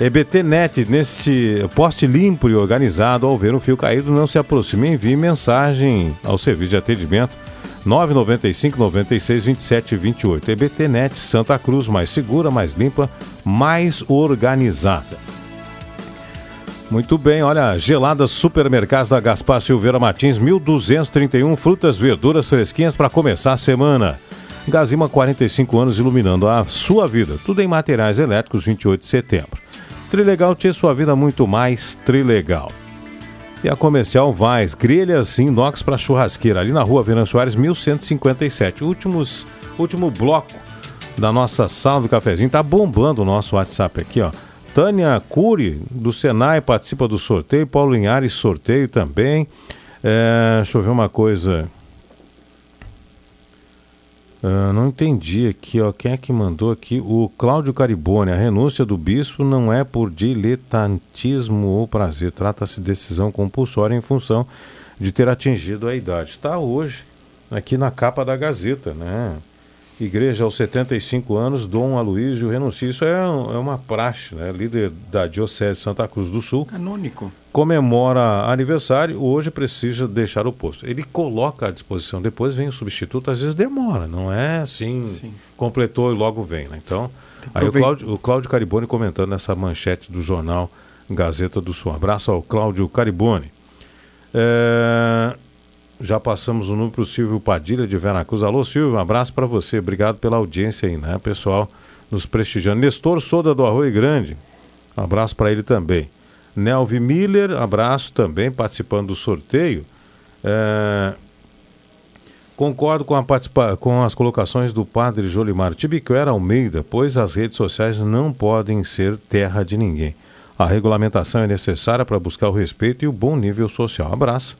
EBT Net, neste poste limpo e organizado, ao ver um fio caído, não se aproxime, envie mensagem ao serviço de atendimento 995 96 27 28. EBT Net Santa Cruz, mais segura, mais limpa, mais organizada. Muito bem, olha, geladas supermercados da Gaspar Silveira Martins, 1231 frutas, verduras fresquinhas para começar a semana. Gazima 45 anos iluminando a sua vida. Tudo em materiais elétricos, 28 de setembro. Trilegal tinha sua vida muito mais trilegal. E a comercial Vaz, grelhas inox para churrasqueira, ali na rua Venan Soares, 1157. Últimos, último bloco da nossa sala do cafezinho. Tá bombando o nosso WhatsApp aqui, ó. Tânia Cury, do Senai, participa do sorteio. Paulo Linhares, sorteio também. É, deixa eu ver uma coisa. Ah, não entendi aqui, ó. Quem é que mandou aqui? O Cláudio Caribone. A renúncia do bispo não é por diletantismo ou prazer. Trata-se de decisão compulsória em função de ter atingido a idade. Está hoje aqui na capa da Gazeta, né? Igreja aos 75 anos, Dom Aloysio renuncia. Isso é, um- é uma praxe, né? Líder da Diocese de Santa Cruz do Sul. Canônico. Comemora aniversário, hoje precisa deixar o posto. Ele coloca à disposição, depois vem o substituto, às vezes demora, não é assim, completou e logo vem, né? Então, aí o. Cláudio, o Cláudio Caribone comentando nessa manchete do jornal Gazeta do Sul. Abraço ao Cláudio Caribone. É, já passamos o número para o Silvio Padilha de Veracruz. Alô, Silvio, um abraço para você. Obrigado pela audiência aí, né, pessoal? Nos prestigiando. Nestor Soda do Arroio Grande. Um abraço para ele também. Nelvi Miller, abraço também, participando do sorteio. É, Concordo com, a participa- com as colocações do padre Jolimar Tibiquera Almeida, pois as redes sociais não podem ser terra de ninguém. A regulamentação é necessária para buscar o respeito e o bom nível social. Abraço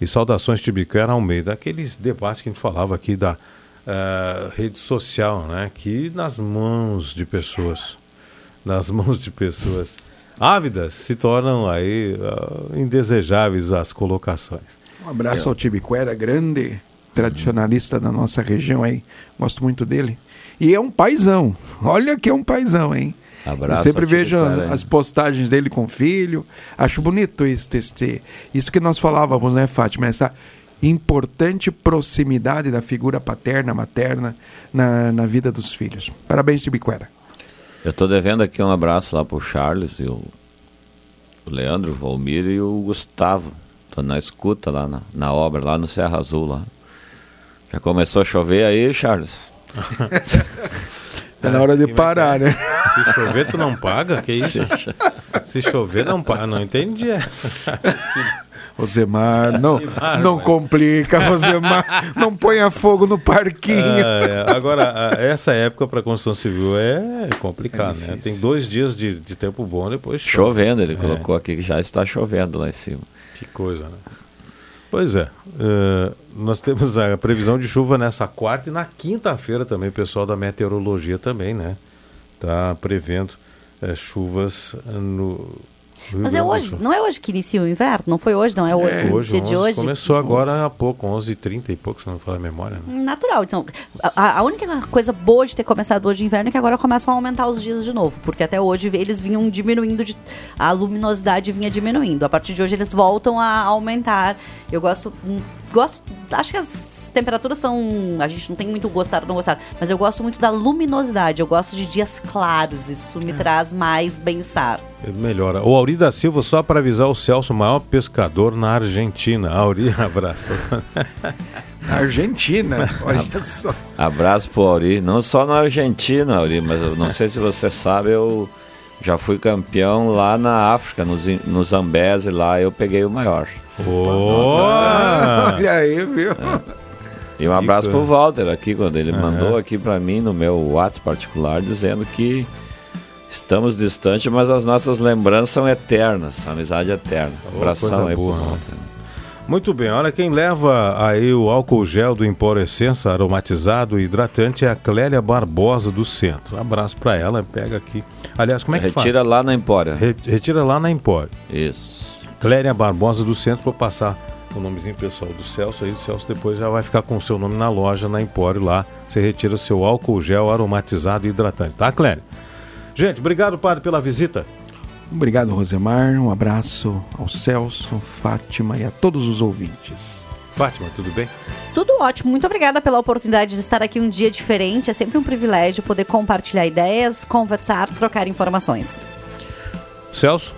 e saudações Tibiquera Almeida. Aqueles debates que a gente falava aqui da eh, rede social, né? Que nas mãos de pessoas, nas mãos de pessoas ávidas, se tornam aí ah, indesejáveis as colocações. Um abraço ao Tibiquera, grande tradicionalista da nossa região aí. Gosto muito dele. E é um paizão. Olha que é um paizão, hein? Abraço Eu sempre vejo hein? as postagens dele com o filho. Acho bonito isso, este, isso que nós falávamos, né, Fátima? Essa importante proximidade da figura paterna, materna na, na vida dos filhos. Parabéns, Tibiquera. Eu tô devendo aqui um abraço lá pro Charles e o, o Leandro, o Valmir e o Gustavo. Tô na escuta lá na, na obra, lá no Serra Azul lá. Já começou a chover aí, Charles? [laughs] Tá na hora de parar, né? Se chover, tu não paga? Que isso? Se chover, não paga. Não entendi essa. Rosemar, não, Rosemar, não complica, Rosemar. não ponha fogo no parquinho. É, agora, essa época para construção civil é complicado, né? Tem dois dias de, de tempo bom, depois chove. Chovendo, ele É, colocou aqui que já está chovendo lá em cima. Que coisa, né? Pois é. eh, nós temos a previsão de chuva nessa quarta e na quinta-feira também, o pessoal da meteorologia também, né? Tá prevendo eh, chuvas no, Rio Mas é hoje, Sul. não é hoje que inicia o inverno? Não foi hoje, não é hoje. Hoje, dia de 11, hoje. Começou agora há pouco, 11h30 e pouco, se não me falar a memória. Né? Natural. Então, a, a única coisa boa de ter começado hoje o inverno é que agora começam a aumentar os dias de novo. Porque até hoje eles vinham diminuindo, de, a luminosidade vinha diminuindo. A partir de hoje eles voltam a aumentar. Eu gosto. hum, Gosto, acho que as temperaturas são. A gente não tem muito gostar ou não gostar, mas eu gosto muito da luminosidade. Eu gosto de dias claros. Isso me traz mais bem-estar. Melhora. O Auri da Silva, só para avisar o Celso, o maior pescador na Argentina. Auri, [laughs] abraço. Na Argentina, [laughs] olha só. Abraço pro Auri, não só na Argentina, Auri, mas eu não sei se você sabe, eu já fui campeão lá na África, no, Zambeze, lá eu peguei o maior. Olha aí, viu? E um abraço pro Walter aqui, quando ele Aham. mandou aqui pra mim no meu WhatsApp particular, dizendo que estamos distantes, mas as nossas lembranças são eternas, amizade é eterna. Ô, Abração aí pro boa, né? Walter. Muito bem, olha quem leva aí o álcool gel do Empor Essência aromatizado e hidratante é a Clélia Barbosa do Centro. Abraço para ela, pega aqui. Aliás, como é que Retira faz? lá na Empória. Re- retira lá na Empório. Isso. Clélia Barbosa do Centro, vou passar o nomezinho pessoal do Celso aí, o Celso depois já vai ficar com o seu nome na loja, na Empório lá. Você retira o seu álcool gel aromatizado e hidratante, tá, Clélia? Gente, obrigado, padre, pela visita. Obrigado, Rosemar. Um abraço ao Celso, Fátima e a todos os ouvintes. Fátima, tudo bem? Tudo ótimo. Muito obrigada pela oportunidade de estar aqui um dia diferente. É sempre um privilégio poder compartilhar ideias, conversar, trocar informações. Celso?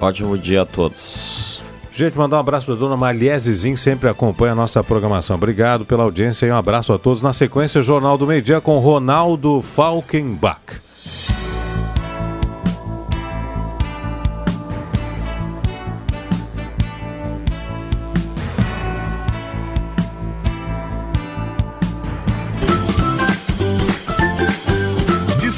Ótimo dia a todos. Gente, mandar um abraço para a dona Maliesezinho, sempre acompanha a nossa programação. Obrigado pela audiência e um abraço a todos. Na sequência, Jornal do Meio Dia com Ronaldo Falkenbach.